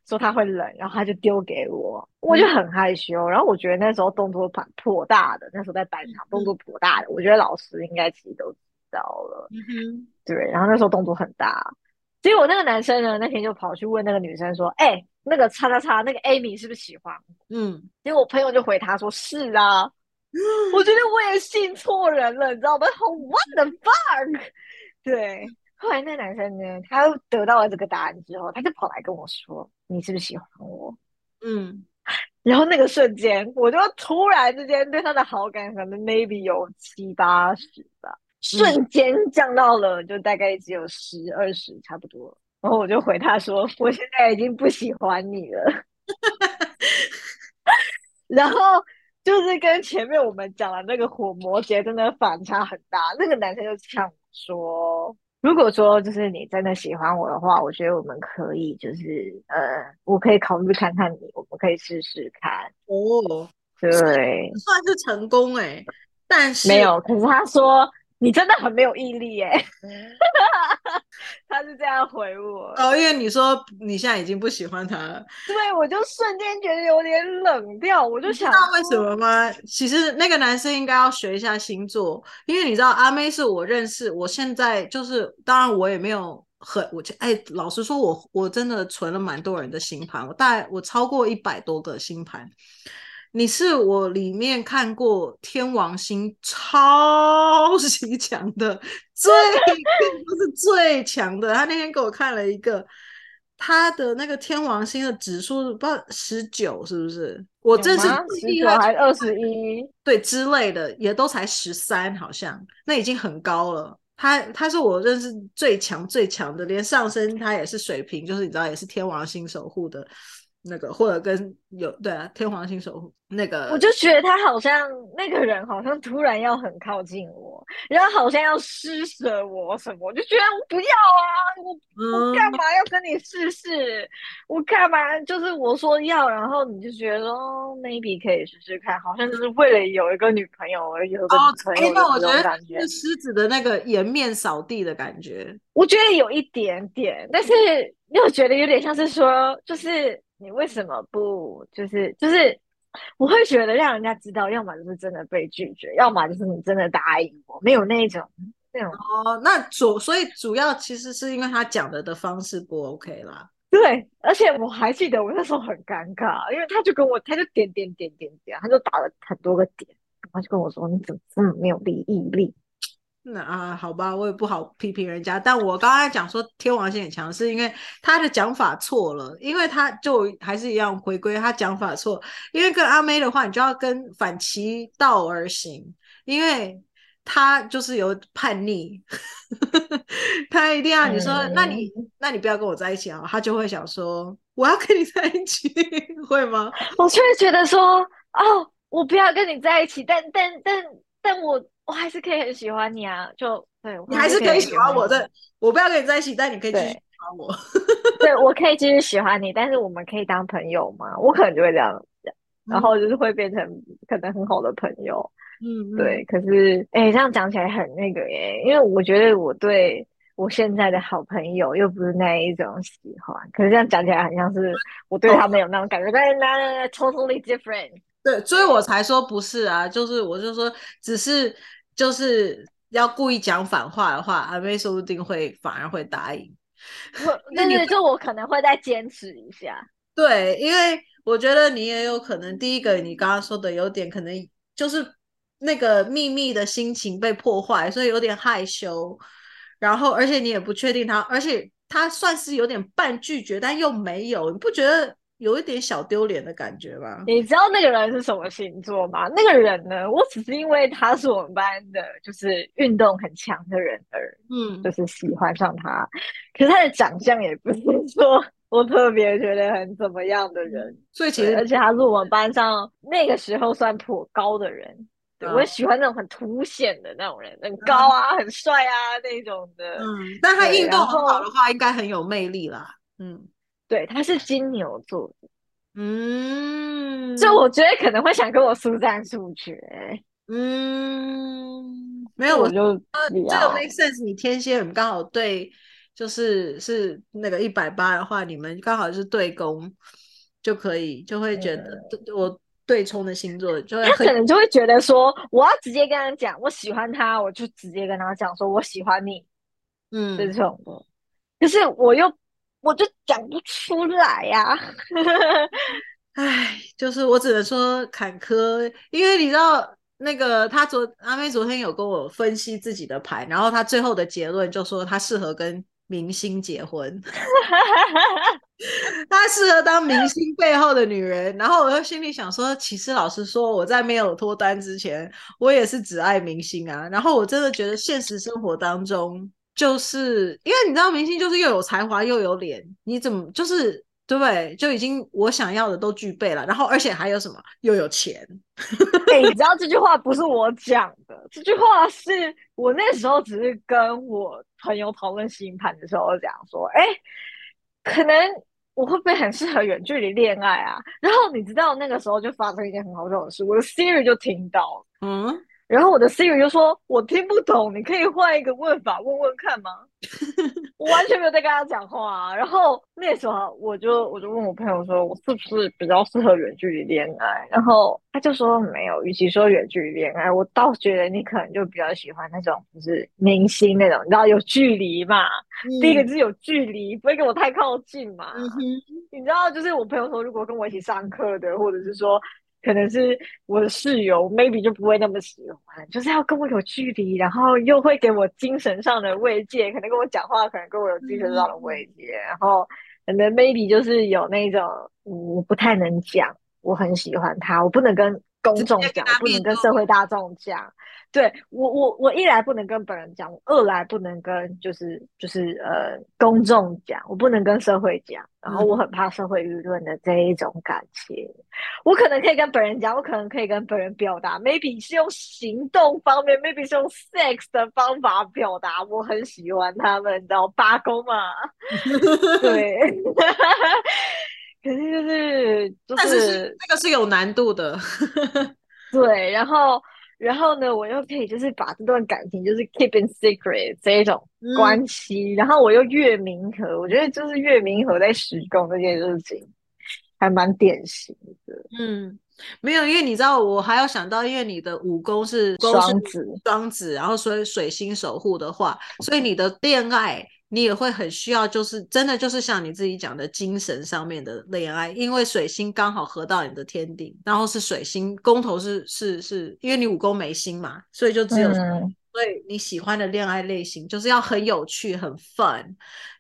[SPEAKER 1] 说他会冷，然后他就丢给我，我就很害羞。然后我觉得那时候动作蛮颇大的，那时候在班上动作颇大的，我觉得老师应该其实都知道了。嗯哼，对，然后那时候动作很大，结果那个男生呢，那天就跑去问那个女生说：“哎，那个叉叉叉，那个 Amy 是不是喜欢？”嗯，结果我朋友就回他说：“是啊。” *laughs* 我觉得我也信错人了，你知道吗？What the fuck？对，后来那男生呢，他又得到了这个答案之后，他就跑来跟我说：“你是不是喜欢我？”嗯，然后那个瞬间，我就突然之间对他的好感可能 maybe 有七八十吧，瞬间降到了就大概只有十二十差不多。然后我就回他说：“我现在已经不喜欢你了。*laughs* ”然后。就是跟前面我们讲的那个火摩羯真的反差很大。那个男生就呛说：“如果说就是你真的喜欢我的话，我觉得我们可以就是呃，我可以考虑看看你，我们可以试试看。”哦，对，
[SPEAKER 4] 算是成功哎、欸，但是
[SPEAKER 1] 没有。可是他说。你真的很没有毅力耶，*laughs* 他是这样回我
[SPEAKER 4] 哦，因为你说你现在已经不喜欢他了，
[SPEAKER 1] 对，我就瞬间觉得有点冷掉，我就想，
[SPEAKER 4] 知道为什么吗？其实那个男生应该要学一下星座，因为你知道阿妹是我认识，我现在就是，当然我也没有很，我哎，老实说我，我我真的存了蛮多人的星盘，我大概我超过一百多个星盘。你是我里面看过天王星超级强的，最不是最强的。他那天给我看了一个，他的那个天王星的指数不知道十九是不是？我这是
[SPEAKER 1] 十九还是二十一？
[SPEAKER 4] 对，之类的也都才十三，好像那已经很高了。他他是我认识最强最强的，连上升他也是水瓶，就是你知道也是天王星守护的。那个或者跟有对啊，天王星守护那个，
[SPEAKER 1] 我就觉得他好像那个人好像突然要很靠近我，然后好像要施舍我什么，我就觉得我不要啊，我、嗯、我干嘛要跟你试试？我干嘛就是我说要，然后你就觉得哦 maybe 可以试试看，好像就是为了有一个女朋友而有个女朋友的那种感觉，
[SPEAKER 4] 是狮子的那个颜面扫地的感觉，
[SPEAKER 1] 我觉得有一点点，但是又觉得有点像是说就是。你为什么不就是就是？我会觉得让人家知道，要么就是真的被拒绝，要么就是你真的答应我，没有那种那种
[SPEAKER 4] 哦。那主所以主要其实是因为他讲的的方式不 OK 啦。
[SPEAKER 1] 对，而且我还记得我那时候很尴尬，因为他就跟我他就点点点点点，他就打了很多个点，然后就跟我说：“你怎么这么没有力毅力？”
[SPEAKER 4] 那啊，好吧，我也不好批评人家。但我刚才讲说天王星很强，是因为他的讲法错了，因为他就还是一样回归他讲法错。因为跟阿妹的话，你就要跟反其道而行，因为他就是有叛逆，*laughs* 他一定要你说，嗯、那你那你不要跟我在一起啊，他就会想说我要跟你在一起，*laughs* 会吗？
[SPEAKER 1] 我就会觉得说哦，我不要跟你在一起，但但但但我。我还是可以很喜欢你啊，就对，
[SPEAKER 4] 你还是可以喜欢我的，我不要跟你在一起，但你可以继续喜欢我。
[SPEAKER 1] 对，我可以继续喜欢你，但是我们可以当朋友吗？我可能就会这样讲，*laughs* 然后就是会变成可能很好的朋友。嗯，对。可是，哎、欸，这样讲起来很那个耶，因为我觉得我对我现在的好朋友又不是那一种喜欢，可是这样讲起来很像是我对他们有那种感觉，但是那 totally different。
[SPEAKER 4] 对，所以我才说不是啊，就是我就说只是。就是要故意讲反话的话，阿妹说不定会反而会答应。*laughs* *laughs*
[SPEAKER 1] 那你，就我可能会再坚持一下。*laughs*
[SPEAKER 4] 对，因为我觉得你也有可能，第一个你刚刚说的有点可能就是那个秘密的心情被破坏，所以有点害羞。然后，而且你也不确定他，而且他算是有点半拒绝，但又没有，你不觉得有一点小丢脸的感觉吧。
[SPEAKER 1] 你知道那个人是什么星座吗？那个人呢，我只是因为他是我们班的，就是运动很强的人而，嗯，就是喜欢上他。可是他的长相也不是说我特别觉得很怎么样的人，
[SPEAKER 4] 所以其实，
[SPEAKER 1] 而且他是我们班上那个时候算颇高的人。对，我也喜欢那种很凸显的那种人，很高啊，嗯、很帅啊那种的。嗯，
[SPEAKER 4] 但他运动很好的话，应该很有魅力啦。嗯，
[SPEAKER 1] 对，他是金牛座的。嗯，就我觉得可能会想跟我速战速决。
[SPEAKER 4] 嗯，没有，我就呃，这个 make sense。你天蝎很刚好对，就是是那个一百八的话，你们刚好是对攻，就可以就会觉得、嗯、我。对冲的星座，就会
[SPEAKER 1] 他可能就会觉得说，我要直接跟他讲，我喜欢他，我就直接跟他讲说，我喜欢你，嗯，这种的。可是我又，我就讲不出来呀、啊。
[SPEAKER 4] 唉，就是我只能说坎坷，因为你知道，那个他昨阿妹昨天有跟我分析自己的牌，然后他最后的结论就说他适合跟明星结婚。*laughs* 她适合当明星背后的女人，然后我又心里想说，其实老实说，我在没有脱单之前，我也是只爱明星啊。然后我真的觉得现实生活当中，就是因为你知道，明星就是又有才华又有脸，你怎么就是对不对？就已经我想要的都具备了，然后而且还有什么？又有钱。
[SPEAKER 1] 欸，你知道 *laughs* 这句话不是我讲的，这句话是我那时候只是跟我朋友讨论星盘的时候讲说，哎，可能。我会不会很适合远距离恋爱啊？然后你知道那个时候就发生一件很好笑的事，我的 Siri 就听到，嗯，然后我的 Siri 就说：“我听不懂，你可以换一个问法问问看吗？”我完全没有在跟他讲话啊。然后那时候我就我就问我朋友说：“我是不是比较适合远距离恋爱？”然后他就说：“没有，与其说远距离恋爱，我倒觉得你可能就比较喜欢那种就是明星那种，你知道有距离嘛。”嗯、第一个就是有距离，不会跟我太靠近嘛。嗯、你知道，就是我朋友说，如果跟我一起上课的，或者是说，可能是我的室友，maybe 就不会那么喜欢，就是要跟我有距离，然后又会给我精神上的慰藉，可能跟我讲话，可能跟我有精神上的慰藉，嗯、然后可能 maybe 就是有那种，我不太能讲，我很喜欢他，我不能跟公众讲，我不能跟社会大众讲。对我，我我一来不能跟本人讲，二来不能跟就是就是呃公众讲，我不能跟社会讲，然后我很怕社会舆论的这一种感情。嗯、我可能可以跟本人讲，我可能可以跟本人表达，maybe 是用行动方面，maybe 是用 sex 的方法表达，我很喜欢他们，你知道八公嘛？*laughs* 对，*laughs* 可是就是就是，但是
[SPEAKER 4] 那个是有难度的，*laughs*
[SPEAKER 1] 对，然后。然后呢，我又可以就是把这段感情就是 keep in secret 这一种关系，嗯、然后我又月明和，我觉得就是月明和在施工这件事情还蛮典型的。
[SPEAKER 4] 嗯，没有，因为你知道，我还要想到，因为你的武功是双子，双子，然后所以水星守护的话，所以你的恋爱。你也会很需要，就是真的就是像你自己讲的精神上面的恋爱，因为水星刚好合到你的天顶，然后是水星宫头是是是，因为你五宫没星嘛，所以就只有。嗯所以你喜欢的恋爱类型就是要很有趣、很 fun，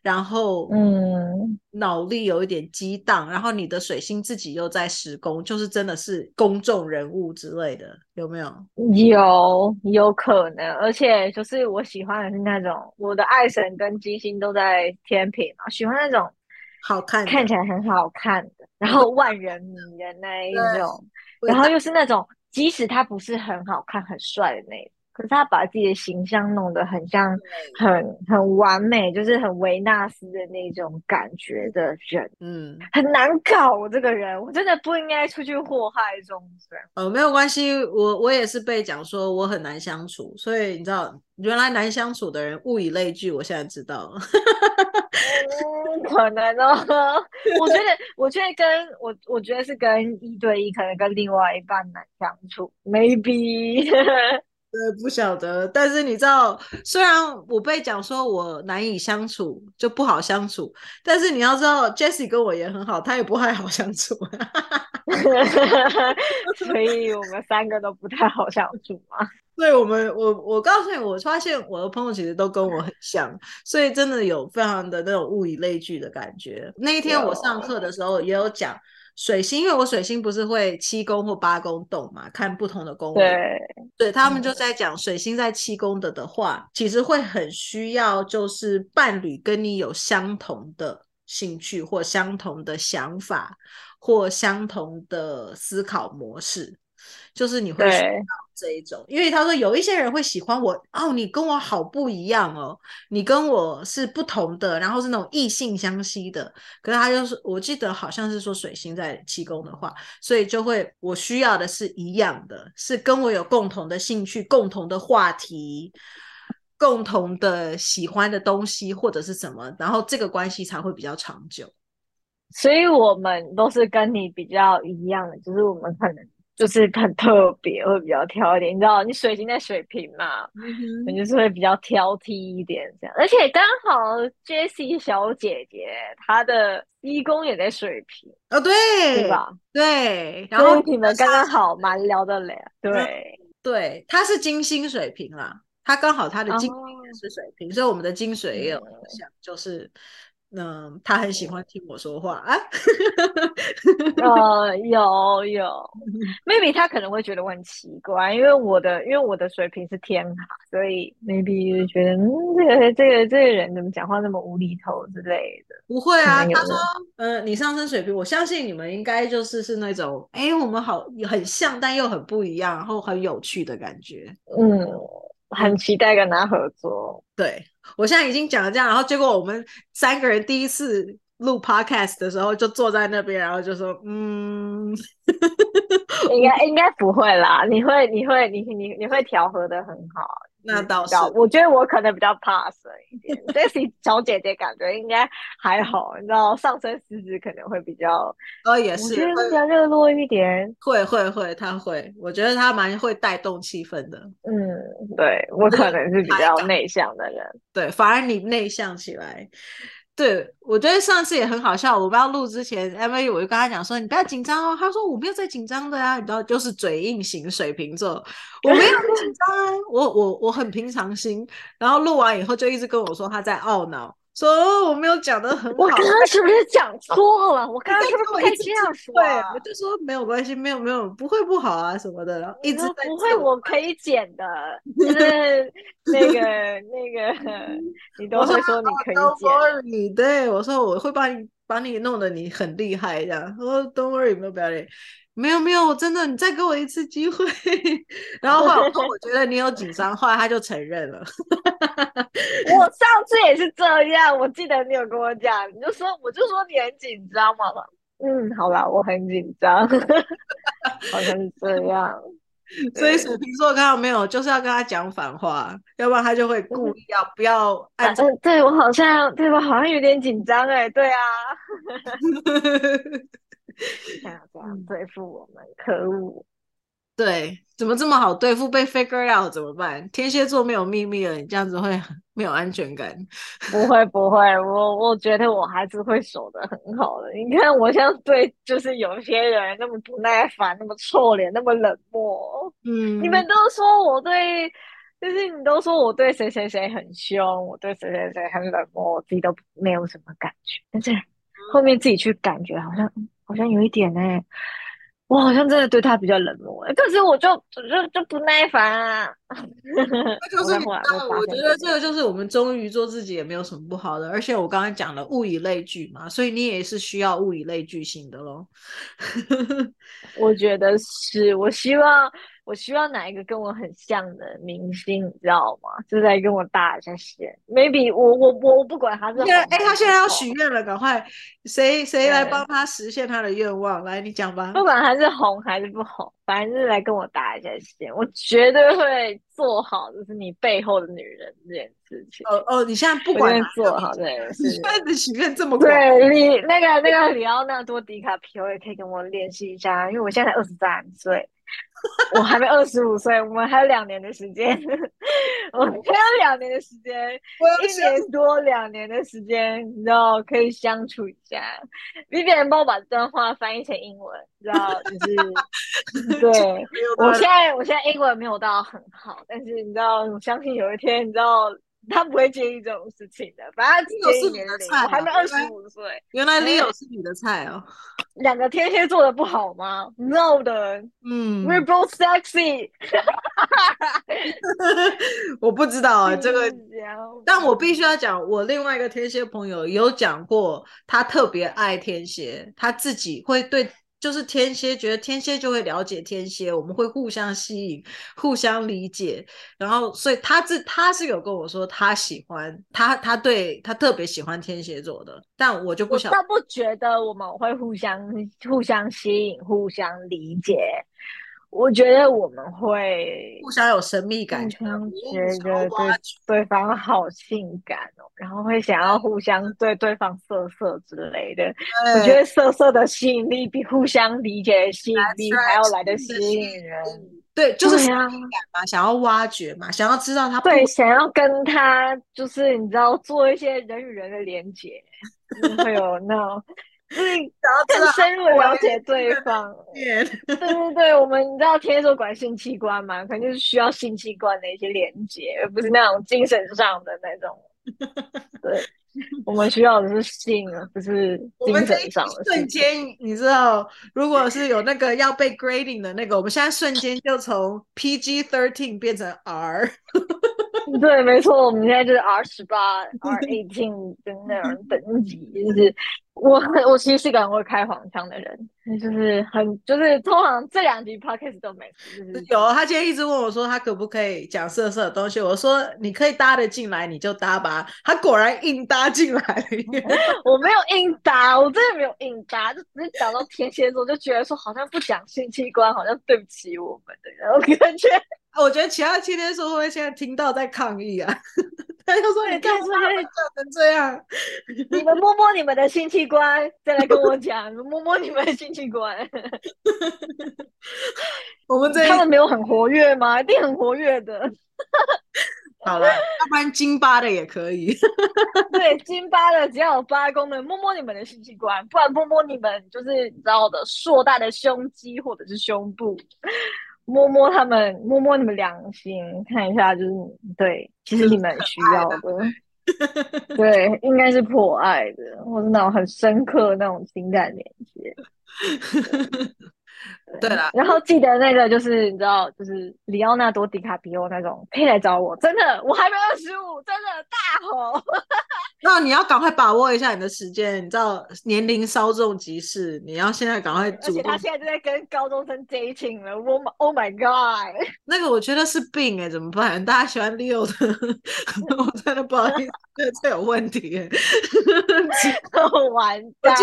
[SPEAKER 4] 然后嗯，脑力有一点激荡，然后你的水星自己又在施工，就是真的是公众人物之类的，有没有？
[SPEAKER 1] 有，有可能，而且就是我喜欢的是那种，我的爱神跟金星都在天平嘛，喜欢那种
[SPEAKER 4] 好看、
[SPEAKER 1] 看起来很好看的，然后万人迷的那一种，然后又是那种即使他不是很好看、很帅的那种。可是他把自己的形象弄得很像很，很很完美，就是很维纳斯的那种感觉的人，嗯，很难搞。我这个人，我真的不应该出去祸害众生。
[SPEAKER 4] 哦，没有关系，我我也是被讲说我很难相处，所以你知道，原来难相处的人物以类聚，我现在知道了。
[SPEAKER 1] 嗯，可能哦。我觉得，我觉得跟我，我觉得是跟一对一，可能跟另外一半难相处，maybe。*laughs*
[SPEAKER 4] 对，不晓得，但是你知道，虽然我被讲说我难以相处，就不好相处，但是你要知道，Jessie 跟我也很好，他也不太好相处，*laughs*
[SPEAKER 1] 所以我们三个都不太好相处嘛。*laughs*
[SPEAKER 4] 对我们，我我告诉你，我发现我的朋友其实都跟我很像，所以真的有非常的那种物以类聚的感觉。那一天我上课的时候也有讲水星，因为我水星不是会七宫或八宫动嘛，看不同的宫位。
[SPEAKER 1] 对，
[SPEAKER 4] 对他们就在讲水星在七宫的的话，其实会很需要就是伴侣跟你有相同的兴趣或相同的想法或相同的思考模式。就是你会需要这一种，因为他说有一些人会喜欢我哦，你跟我好不一样哦，你跟我是不同的，然后是那种异性相吸的。可是他就是，我记得好像是说水星在七宫的话，所以就会我需要的是一样的，是跟我有共同的兴趣、共同的话题、共同的喜欢的东西或者是什么，然后这个关系才会比较长久。
[SPEAKER 1] 所以我们都是跟你比较一样的，就是我们可能。就是很特别，会比较挑一点，你知道，你水星在水瓶嘛，嗯就是会比较挑剔一点这样。而且刚好 Jessie 小姐姐她的一宫也在水瓶，
[SPEAKER 4] 哦，对，
[SPEAKER 1] 对吧？
[SPEAKER 4] 对，然后
[SPEAKER 1] 你们刚刚好蛮聊得来，对、
[SPEAKER 4] 嗯、对，她是金星水瓶啦，她刚好她的金星也是水瓶，哦、所以我们的金水也有像，嗯、就是。嗯，他很喜欢听我说话啊。
[SPEAKER 1] 呃，有有，*laughs* maybe 他可能会觉得我很奇怪，因为我的因为我的水平是天哈，所以 maybe 觉得嗯，这个这个这个人怎么讲话那么无厘头之类的。
[SPEAKER 4] 不会啊，他说，嗯、呃，你上升水平，我相信你们应该就是是那种，哎，我们好很像，但又很不一样，然后很有趣的感觉。
[SPEAKER 1] 嗯。很期待跟他合作。
[SPEAKER 4] 对，我现在已经讲了这样，然后结果我们三个人第一次录 podcast 的时候，就坐在那边，然后就说：“嗯，
[SPEAKER 1] 应该应该不会啦，你会你会你你你会调和的很好。”
[SPEAKER 4] 那倒是，
[SPEAKER 1] 我觉得我可能比较怕水一点。Jessie 小姐姐感觉应该还好，你知道，上升狮子可能会比较，
[SPEAKER 4] 哦，也是，
[SPEAKER 1] 我觉得比较热络一点。
[SPEAKER 4] 会会会，她会，我觉得她蛮会带动气氛的。
[SPEAKER 1] 嗯，对，我可能是比较内向的人，
[SPEAKER 4] 对，反而你内向起来。对，我觉得上次也很好笑。我不要录之前，MV 我就跟他讲说：“你不要紧张哦。”他说：“我没有在紧张的啊。”你知道，就是嘴硬型水瓶座，我没有紧张啊，我我我很平常心。然后录完以后就一直跟我说他在懊恼。说我没有讲的很好，
[SPEAKER 1] 我刚刚是不是讲错了？我刚刚是不是不可以这样说？
[SPEAKER 4] 对，我就说没有关系，没有没有，不会不好啊什么的。然后一直在
[SPEAKER 1] 不会，我可以剪的，就是那个那个，*laughs* 你都会说你可以剪。Don't
[SPEAKER 4] worry，对我说我会帮你把你弄得你很厉害这样。说 Don't worry，没有不要脸。没有没有，我真的，你再给我一次机会。*laughs* 然后后来我觉得你有紧张，后来他就承认了。
[SPEAKER 1] 我上次也是这样，我记得你有跟我讲，你就说我就说你很紧张嘛。嗯，好啦，我很紧张，*laughs* 好像是这样。*laughs* *laughs*
[SPEAKER 4] 所以水瓶座看到没有，就是要跟他讲反话，要不然他就会故意要不要按
[SPEAKER 1] 对我好像对我好像有点紧张哎，对啊。*laughs* 想要这样对付我们，可恶！
[SPEAKER 4] 对，怎么这么好对付？被 figure out 怎么办？天蝎座没有秘密了，你这样子会没有安全感。
[SPEAKER 1] 不会不会，我我觉得我还是会守得很好的。你看我像对，就是有些人那么不耐烦，那么臭脸，那么冷漠。嗯，你们都说我对，就是你都说我对谁谁谁很凶，我对谁谁谁很冷漠，我自己都没有什么感觉。但是后面自己去感觉，好像。好像有一点呢、欸，我好像真的对他比较冷漠，可是我就就就不耐烦啊。
[SPEAKER 4] 那就是你知道，我觉得这个就是我们终于做自己也没有什么不好的，而且我刚刚讲了物以类聚嘛，所以你也是需要物以类聚型的喽。*laughs*
[SPEAKER 1] 我觉得是，我希望。我需要哪一个跟我很像的明星，你知道吗？就在跟我搭一下线。Maybe 我我我不管他是哎、
[SPEAKER 4] 欸，他现在要许愿了，赶快谁谁来帮他实现他的愿望？来，你讲吧。
[SPEAKER 1] 不管他是红还是不红，反正就是来跟我搭一下线。我绝对会做好，就是你背后的女人这件事情。
[SPEAKER 4] 哦哦，你现在不管
[SPEAKER 1] 做好这件事，
[SPEAKER 4] 你开始许愿这么
[SPEAKER 1] 快？对你那个那个里奥纳多·迪卡皮欧也可以跟我联系一下，因为我现在才二十三岁。*laughs* 我还没二十五岁，我们还有两年的时间，*laughs* 我们还有两年的时间，一年多两年的时间，你知道可以相处一下。Vivian 帮我把这段话翻译成英文，你知道就是 *laughs* 对我现在我现在英文没有到很好，但是你知道，我相信有一天，你知道。他不会介意这种事情的，反正只有一年的龄，我还没二十五岁。
[SPEAKER 4] 原来 Leo 是你的菜哦。
[SPEAKER 1] 两个天蝎座的不好吗？No 的，嗯，We're both sexy。*laughs*
[SPEAKER 4] 我不知道啊，*laughs* 这个，但我必须要讲，我另外一个天蝎朋友有讲过，他特别爱天蝎，他自己会对。就是天蝎，觉得天蝎就会了解天蝎，我们会互相吸引，互相理解。然后，所以他自他是有跟我说，他喜欢他，他对他特别喜欢天蝎座的，但我就不想。
[SPEAKER 1] 我倒不觉得我们会互相互相吸引，互相理解。我觉得我们会
[SPEAKER 4] 互相有神秘感，
[SPEAKER 1] 互相觉得对对方好性感哦，然后会想要互相对对方色色之类的。我觉得色色的吸引力比互相理解的吸引力还要来的吸引人。
[SPEAKER 4] 对，就是神秘感嘛，想要挖掘嘛，想要知道他。
[SPEAKER 1] 对，想要跟他就是你知道做一些人与人的连接，会有那种。嗯，然后更深入了解对方。对对对，我们你知道天蝎座管性器官嘛？肯定是需要性器官的一些连接，而不是那种精神上的那种。*laughs* 对，我们需要的是性，而不是精神上的。
[SPEAKER 4] 瞬间，你知道，如果是有那个要被 grading 的那个，我们现在瞬间就从 PG thirteen 变成 R。*laughs*
[SPEAKER 1] 对，没错，我们现在就是 R 十八、R eighteen 的那种 *laughs* 等级，就是。我我其实是个很会开黄腔的人，就是很就是通常这两集 podcast 都没事。就是、
[SPEAKER 4] 有他今天一直问我说他可不可以讲色色的东西，我说你可以搭的进来你就搭吧。他果然硬搭进来了。*laughs*
[SPEAKER 1] 我没有硬搭，我真的没有硬搭，就只是讲到天蝎座，就觉得说好像不讲性器官，好像对不起我们的人。我感觉，
[SPEAKER 4] 我觉得其他七天蝎座会不会现在听到在抗议啊？*laughs* 他就说：“你干嘛会讲成这样？
[SPEAKER 1] 你们摸摸你们的性器官，再来跟我讲。摸摸你们的性器官。*laughs*
[SPEAKER 4] 我们这
[SPEAKER 1] 他们没有很活跃吗？一定很活跃的。*laughs*
[SPEAKER 4] 好了，要不然金巴的也可以。
[SPEAKER 1] 对，金巴的只要有八功能，摸摸你们的性器官，不然摸摸你们就是你知道的硕大的胸肌或者是胸部。”摸摸他们，摸摸你们良心，看一下，就是对，其实你们需要的，*laughs* 对，应该是破爱的，或者那种很深刻的那种情感连接。*laughs*
[SPEAKER 4] 对了，
[SPEAKER 1] 然后记得那个就是你知道，就是里奥纳多·迪卡皮欧那种，可以来找我，真的，我还没二十五，真的大吼。*laughs*
[SPEAKER 4] 那你要赶快把握一下你的时间，你知道年龄稍纵即逝，你要现在赶快。而且
[SPEAKER 1] 他现在正在跟高中生 dating 了，Oh my Oh my God！
[SPEAKER 4] 那个我觉得是病哎、欸，怎么办？*laughs* 大家喜欢 Leo 的，*laughs* 我真的不好意思，这这有问题哎、
[SPEAKER 1] 欸，完蛋。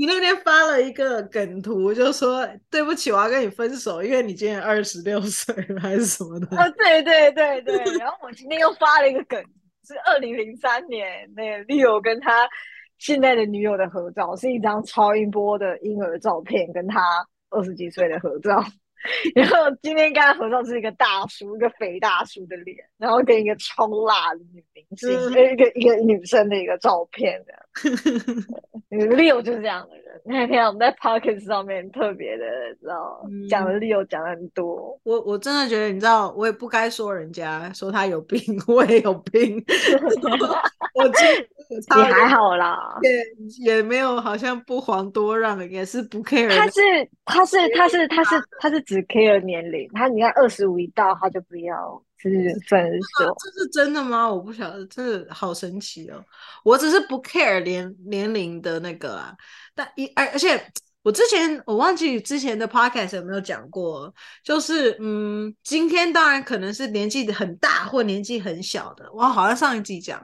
[SPEAKER 4] 你那天发了一个梗图，就说对不起，我要跟你分手，因为你今年二十六岁还是什么的。*laughs*
[SPEAKER 1] 哦，对对对对。然后我今天又发了一个梗，是二零零三年那个 Leo 跟他现在的女友的合照，是一张超音波的婴儿照片，跟他二十几岁的合照。*laughs* 然后今天跟他合照是一个大叔，一个肥大叔的脸，然后跟一个超辣的女明星，嗯、一个一个女生的一个照片这样。*laughs* Leo 就是这样的人。那天我们在 Podcast 上面特别的，知道讲的 Leo 讲了很多。
[SPEAKER 4] 我我真的觉得，你知道，我也不该说人家说他有病，我也有病。*laughs* 我
[SPEAKER 1] 也还好啦，
[SPEAKER 4] 也也没有好像不遑多让，也是不 care。
[SPEAKER 1] 他是他是他是他是他是只 care 年龄，他你看二十五一到他就不要，就是分手。
[SPEAKER 4] 这是真的吗？我不晓得，真的好神奇哦。我只是不 care 年年龄的那个啊，但一而而且。我之前我忘记之前的 podcast 有没有讲过，就是嗯，今天当然可能是年纪很大或年纪很小的，我好像上一季讲，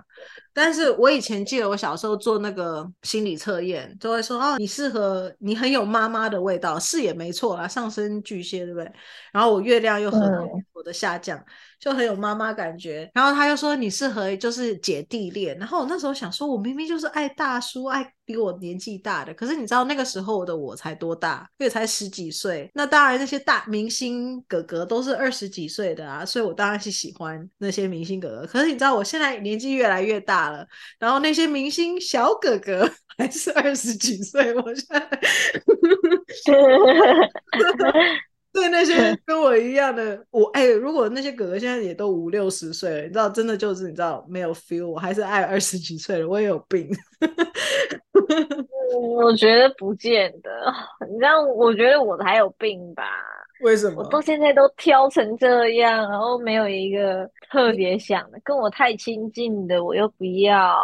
[SPEAKER 4] 但是我以前记得我小时候做那个心理测验，就会说哦，你适合，你很有妈妈的味道，是也没错啦，上升巨蟹对不对？然后我月亮又很好，我的下降。嗯就很有妈妈感觉，然后他又说你适合就是姐弟恋，然后我那时候想说，我明明就是爱大叔，爱比我年纪大的，可是你知道那个时候的我才多大？因为才十几岁，那当然那些大明星哥哥都是二十几岁的啊，所以我当然是喜欢那些明星哥哥。可是你知道我现在年纪越来越大了，然后那些明星小哥哥 *laughs* 还是二十几岁，我现在。*laughs* 对那些跟我一样的我，哎，如果那些哥哥现在也都五六十岁了，你知道，真的就是你知道没有 feel，我还是爱二十几岁的，我也有病。
[SPEAKER 1] 我觉得不见得，你知道，我觉得我还有病吧？
[SPEAKER 4] 为什么？
[SPEAKER 1] 我到现在都挑成这样，然后没有一个特别想的，跟我太亲近的我又不要，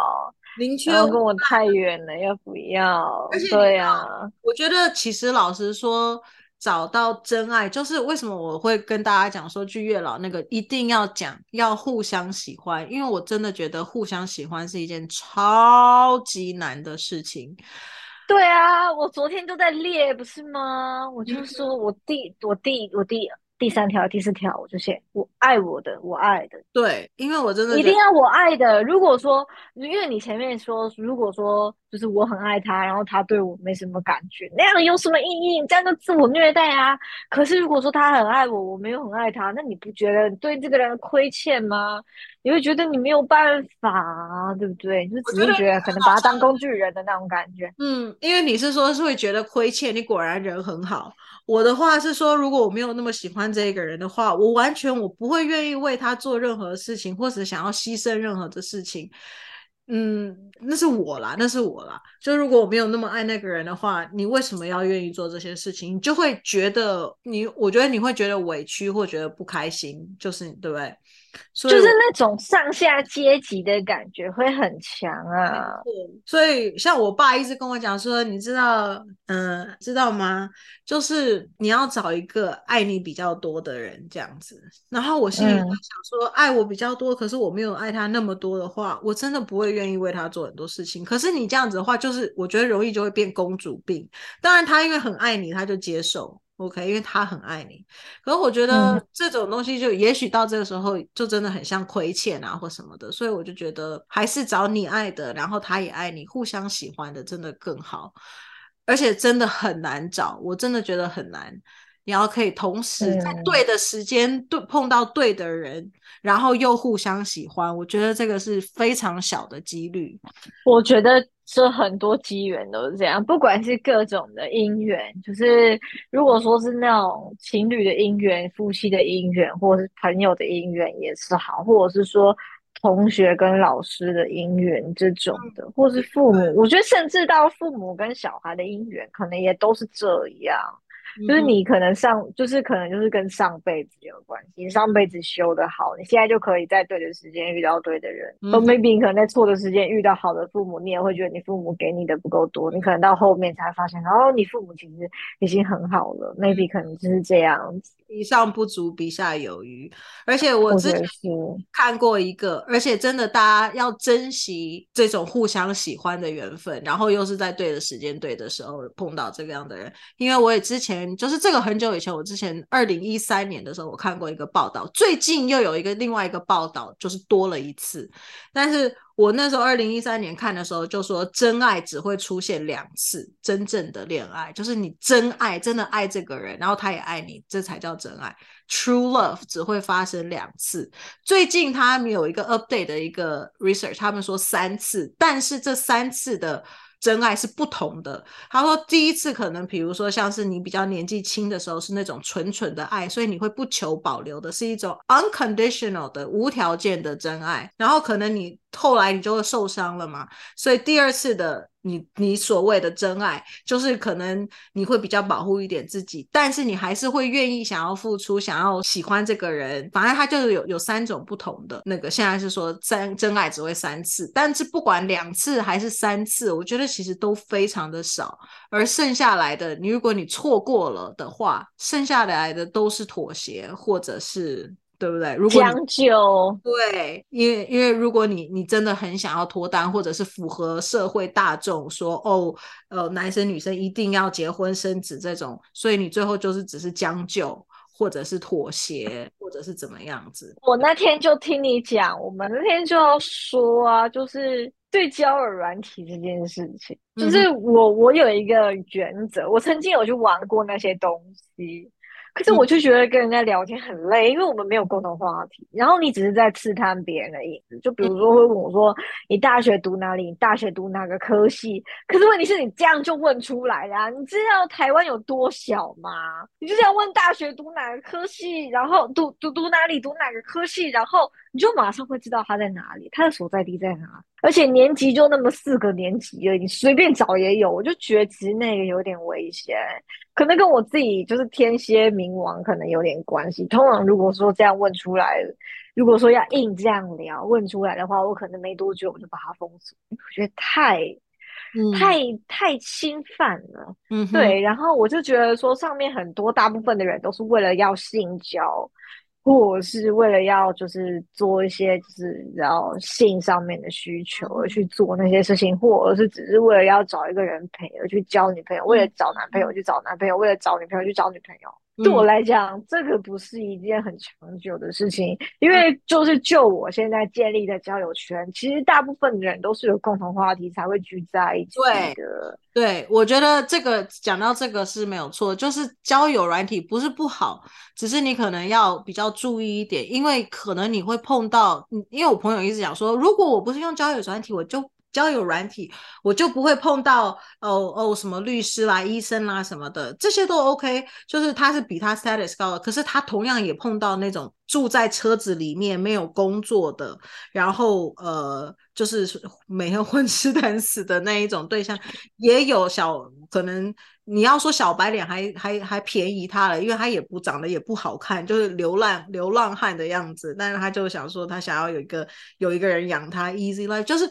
[SPEAKER 1] 然后跟我太远了又不要。对啊，
[SPEAKER 4] 我觉得其实老实说。找到真爱，就是为什么我会跟大家讲说，去月老那个一定要讲，要互相喜欢，因为我真的觉得互相喜欢是一件超级难的事情。
[SPEAKER 1] 对啊，我昨天都在列，不是吗？我就说我第我第我第。第三条、第四条，我就写我爱我的，我爱的。
[SPEAKER 4] 对，因为我真的
[SPEAKER 1] 一定要我爱的。如果说，因为你前面说，如果说就是我很爱他，然后他对我没什么感觉，那样有什么意义？这样就自我虐待啊。可是如果说他很爱我，我没有很爱他，那你不觉得对这个人亏欠吗？你会觉得你没有办法啊，对不对？就只是觉得可能把他当工具人的那种感觉。
[SPEAKER 4] 嗯，因为你是说是会觉得亏欠，你果然人很好。我的话是说，如果我没有那么喜欢这个人的话，我完全我不会愿意为他做任何事情，或者想要牺牲任何的事情。嗯，那是我啦，那是我啦。就如果我没有那么爱那个人的话，你为什么要愿意做这些事情？你就会觉得你，我觉得你会觉得委屈或觉得不开心，就是对不对？
[SPEAKER 1] 就是那种上下阶级的感觉会很强啊，
[SPEAKER 4] 所以像我爸一直跟我讲说，你知道，嗯、呃，知道吗？就是你要找一个爱你比较多的人这样子。然后我心里想说，爱我比较多，可是我没有爱他那么多的话，我真的不会愿意为他做很多事情。可是你这样子的话，就是我觉得容易就会变公主病。当然，他因为很爱你，他就接受。OK，因为他很爱你，可是我觉得这种东西就也许到这个时候就真的很像亏欠啊或什么的，所以我就觉得还是找你爱的，然后他也爱你，互相喜欢的真的更好，而且真的很难找，我真的觉得很难。你要可以同时在对的时间对碰到对的人，然后又互相喜欢，我觉得这个是非常小的几率。
[SPEAKER 1] 我觉得。这很多机缘都是这样，不管是各种的姻缘，就是如果说是那种情侣的姻缘、夫妻的姻缘，或是朋友的姻缘也是好，或者是说同学跟老师的姻缘这种的，或是父母，我觉得甚至到父母跟小孩的姻缘，可能也都是这样。就是你可能上，就是可能就是跟上辈子有关系。你上辈子修的好，你现在就可以在对的时间遇到对的人。或、嗯、maybe 你可能在错的时间遇到好的父母，你也会觉得你父母给你的不够多。你可能到后面才发现，然后你父母其实已经很好了。maybe 可能就是这样子。
[SPEAKER 4] 比上不足，比下有余。而且我之前看过一个，而且真的，大家要珍惜这种互相喜欢的缘分，然后又是在对的时间、对的时候碰到这个样的人。因为我也之前就是这个很久以前，我之前二零一三年的时候，我看过一个报道，最近又有一个另外一个报道，就是多了一次，但是。我那时候二零一三年看的时候，就说真爱只会出现两次，真正的恋爱就是你真爱，真的爱这个人，然后他也爱你，这才叫真爱。True love 只会发生两次。最近他们有一个 update 的一个 research，他们说三次，但是这三次的。真爱是不同的。他说，第一次可能，比如说像是你比较年纪轻的时候，是那种纯纯的爱，所以你会不求保留的，是一种 unconditional 的无条件的真爱。然后可能你后来你就会受伤了嘛，所以第二次的。你你所谓的真爱，就是可能你会比较保护一点自己，但是你还是会愿意想要付出，想要喜欢这个人。反正他就是有有三种不同的那个。现在是说真真爱只会三次，但是不管两次还是三次，我觉得其实都非常的少。而剩下来的，你如果你错过了的话，剩下来的都是妥协或者是对不对？如果
[SPEAKER 1] 将就，
[SPEAKER 4] 对，因为因为如果你你真的很想要脱单，或者是符合社会大众说哦，呃，男生女生一定要结婚生子这种，所以你最后就是只是将就，或者是妥协，或者是怎么样子。
[SPEAKER 1] 我那天就听你讲，我们那天就要说啊，就是对交友软体这件事情，就是我我有一个原则，我曾经有去玩过那些东西。可是我就觉得跟人家聊天很累，因为我们没有共同话题。然后你只是在刺探别人的意思，就比如说会问我说：“你大学读哪里？你大学读哪个科系？”可是问题是你这样就问出来啦。你知道台湾有多小吗？你就是要问大学读哪个科系，然后读读读哪里读哪个科系，然后你就马上会知道他在哪里，他的所在地在哪里。而且年级就那么四个年级而已，你随便找也有。我就觉得其实那个有点危险，可能跟我自己就是天蝎冥王可能有点关系。通常如果说这样问出来，如果说要硬这样聊问出来的话，我可能没多久我就把它封锁，我觉得太、嗯、太太侵犯了。嗯，对。然后我就觉得说，上面很多大部分的人都是为了要性交。或是为了要就是做一些就是然后性上面的需求而去做那些事情，或者是只是为了要找一个人陪而去交女朋友，为了找男朋友去找男朋友，为了找女朋友去找女朋友。对我来讲，这个不是一件很长久的事情，因为就是就我现在建立的交友圈，其实大部分人都是有共同话题才会聚在一起的。
[SPEAKER 4] 对，对，我觉得这个讲到这个是没有错，就是交友软体不是不好，只是你可能要比较注意一点，因为可能你会碰到，因为我朋友一直讲说，如果我不是用交友软体，我就。交友软体，我就不会碰到哦哦什么律师啦、医生啦什么的，这些都 OK。就是他是比他 status 高的，可是他同样也碰到那种住在车子里面没有工作的，然后呃，就是每天混吃等死的那一种对象，也有小可能你要说小白脸还还还便宜他了，因为他也不长得也不好看，就是流浪流浪汉的样子，但是他就想说他想要有一个有一个人养他 easy life，就是。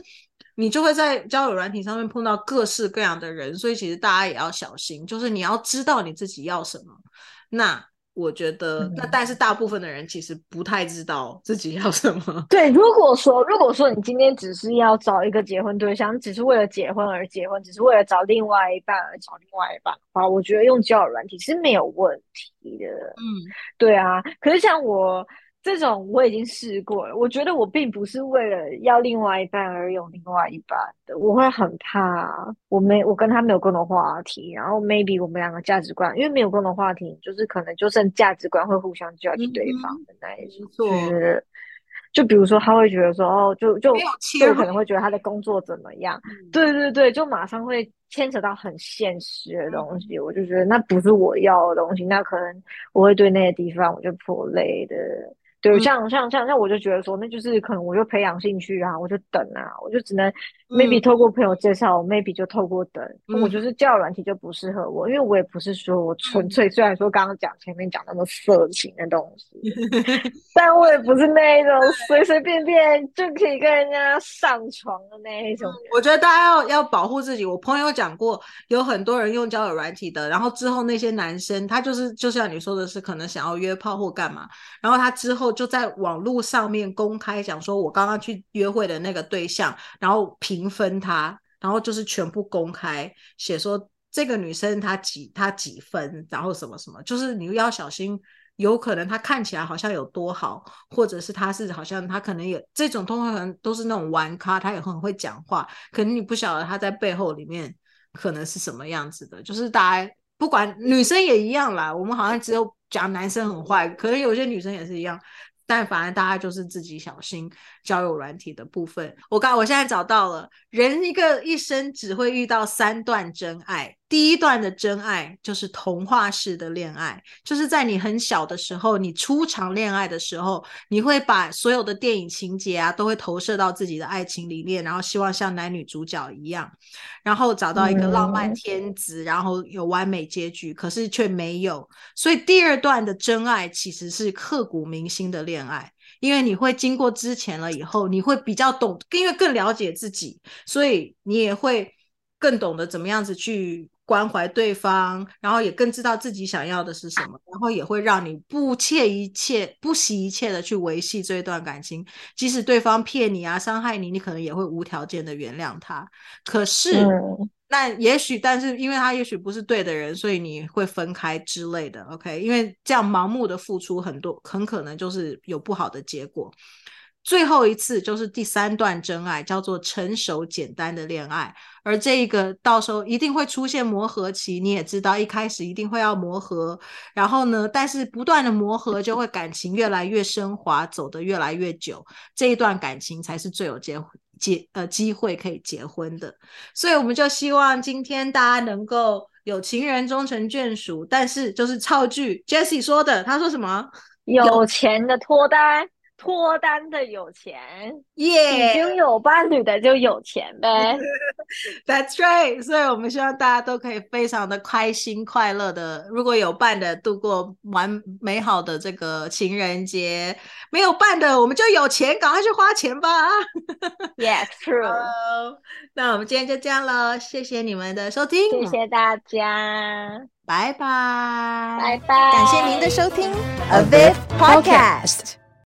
[SPEAKER 4] 你就会在交友软体上面碰到各式各样的人，所以其实大家也要小心，就是你要知道你自己要什么。那我觉得，那、嗯、但是大部分的人其实不太知道自己要什么。
[SPEAKER 1] 对，如果说如果说你今天只是要找一个结婚对象，只是为了结婚而结婚，只是为了找另外一半而找另外一半的话，我觉得用交友软体是没有问题的。嗯，对啊。可是像我。这种我已经试过了，我觉得我并不是为了要另外一半而用另外一半的，我会很怕，我没我跟他没有共同话题，然后 maybe 我们两个价值观，因为没有共同话题，就是可能就剩价值观会互相 judge 对方的那一种，就是就比如说他会觉得说哦，就就就可能会觉得他的工作怎么样，嗯、对对对，就马上会牵扯到很现实的东西，嗯、我就觉得那不是我要的东西，那可能我会对那些地方我就颇累的。对，像像像像，我就觉得说，那就是可能我就培养兴趣啊，我就等啊，我就只能 maybe 透过朋友介绍、嗯、，maybe 就透过等。嗯、我就是交友软体就不适合我，因为我也不是说我纯粹，虽然说刚刚讲前面讲那么色情的东西，*laughs* 但我也不是那一种随随便便就可以跟人家上床的那一种、嗯。
[SPEAKER 4] 我觉得大家要要保护自己。我朋友讲过，有很多人用交友软体的，然后之后那些男生他就是就像你说的是，可能想要约炮或干嘛，然后他之后。就在网络上面公开讲说，我刚刚去约会的那个对象，然后评分他，然后就是全部公开写说这个女生她几她几分，然后什么什么，就是你要小心，有可能她看起来好像有多好，或者是她是好像她可能也这种通常都是那种玩咖，她也很会讲话，可能你不晓得她在背后里面可能是什么样子的，就是大家不管女生也一样啦，我们好像只有。讲男生很坏，可能有些女生也是一样，但反正大家就是自己小心交友软体的部分。我刚我现在找到了，人一个一生只会遇到三段真爱。第一段的真爱就是童话式的恋爱，就是在你很小的时候，你初尝恋爱的时候，你会把所有的电影情节啊，都会投射到自己的爱情里面，然后希望像男女主角一样，然后找到一个浪漫天子，然后有完美结局，可是却没有。所以第二段的真爱其实是刻骨铭心的恋爱，因为你会经过之前了以后，你会比较懂，因为更了解自己，所以你也会更懂得怎么样子去。关怀对方，然后也更知道自己想要的是什么，然后也会让你不切一切、不惜一切的去维系这一段感情，即使对方骗你啊、伤害你，你可能也会无条件的原谅他。可是，嗯、那也许，但是因为他也许不是对的人，所以你会分开之类的。OK，因为这样盲目的付出很多，很可能就是有不好的结果。最后一次就是第三段真爱，叫做成熟简单的恋爱，而这一个到时候一定会出现磨合期，你也知道，一开始一定会要磨合，然后呢，但是不断的磨合就会感情越来越升华，走得越来越久，这一段感情才是最有结结呃机会可以结婚的，所以我们就希望今天大家能够有情人终成眷属，但是就是造句 Jessie 说的，他说什么？
[SPEAKER 1] 有钱的脱单。脱单的有钱，耶！已经有伴侣的就有钱呗。*laughs*
[SPEAKER 4] That's right。所以我们希望大家都可以非常的开心快乐的，如果有伴的度过完美好的这个情人节，没有伴的我们就有钱，赶快去花钱吧。
[SPEAKER 1] Yes, true。*laughs*
[SPEAKER 4] 那我们今天就这样了，谢谢你们的收听，
[SPEAKER 1] 谢谢大家，
[SPEAKER 4] 拜拜，
[SPEAKER 1] 拜拜，
[SPEAKER 2] 感谢您的收听，A Viv Podcast。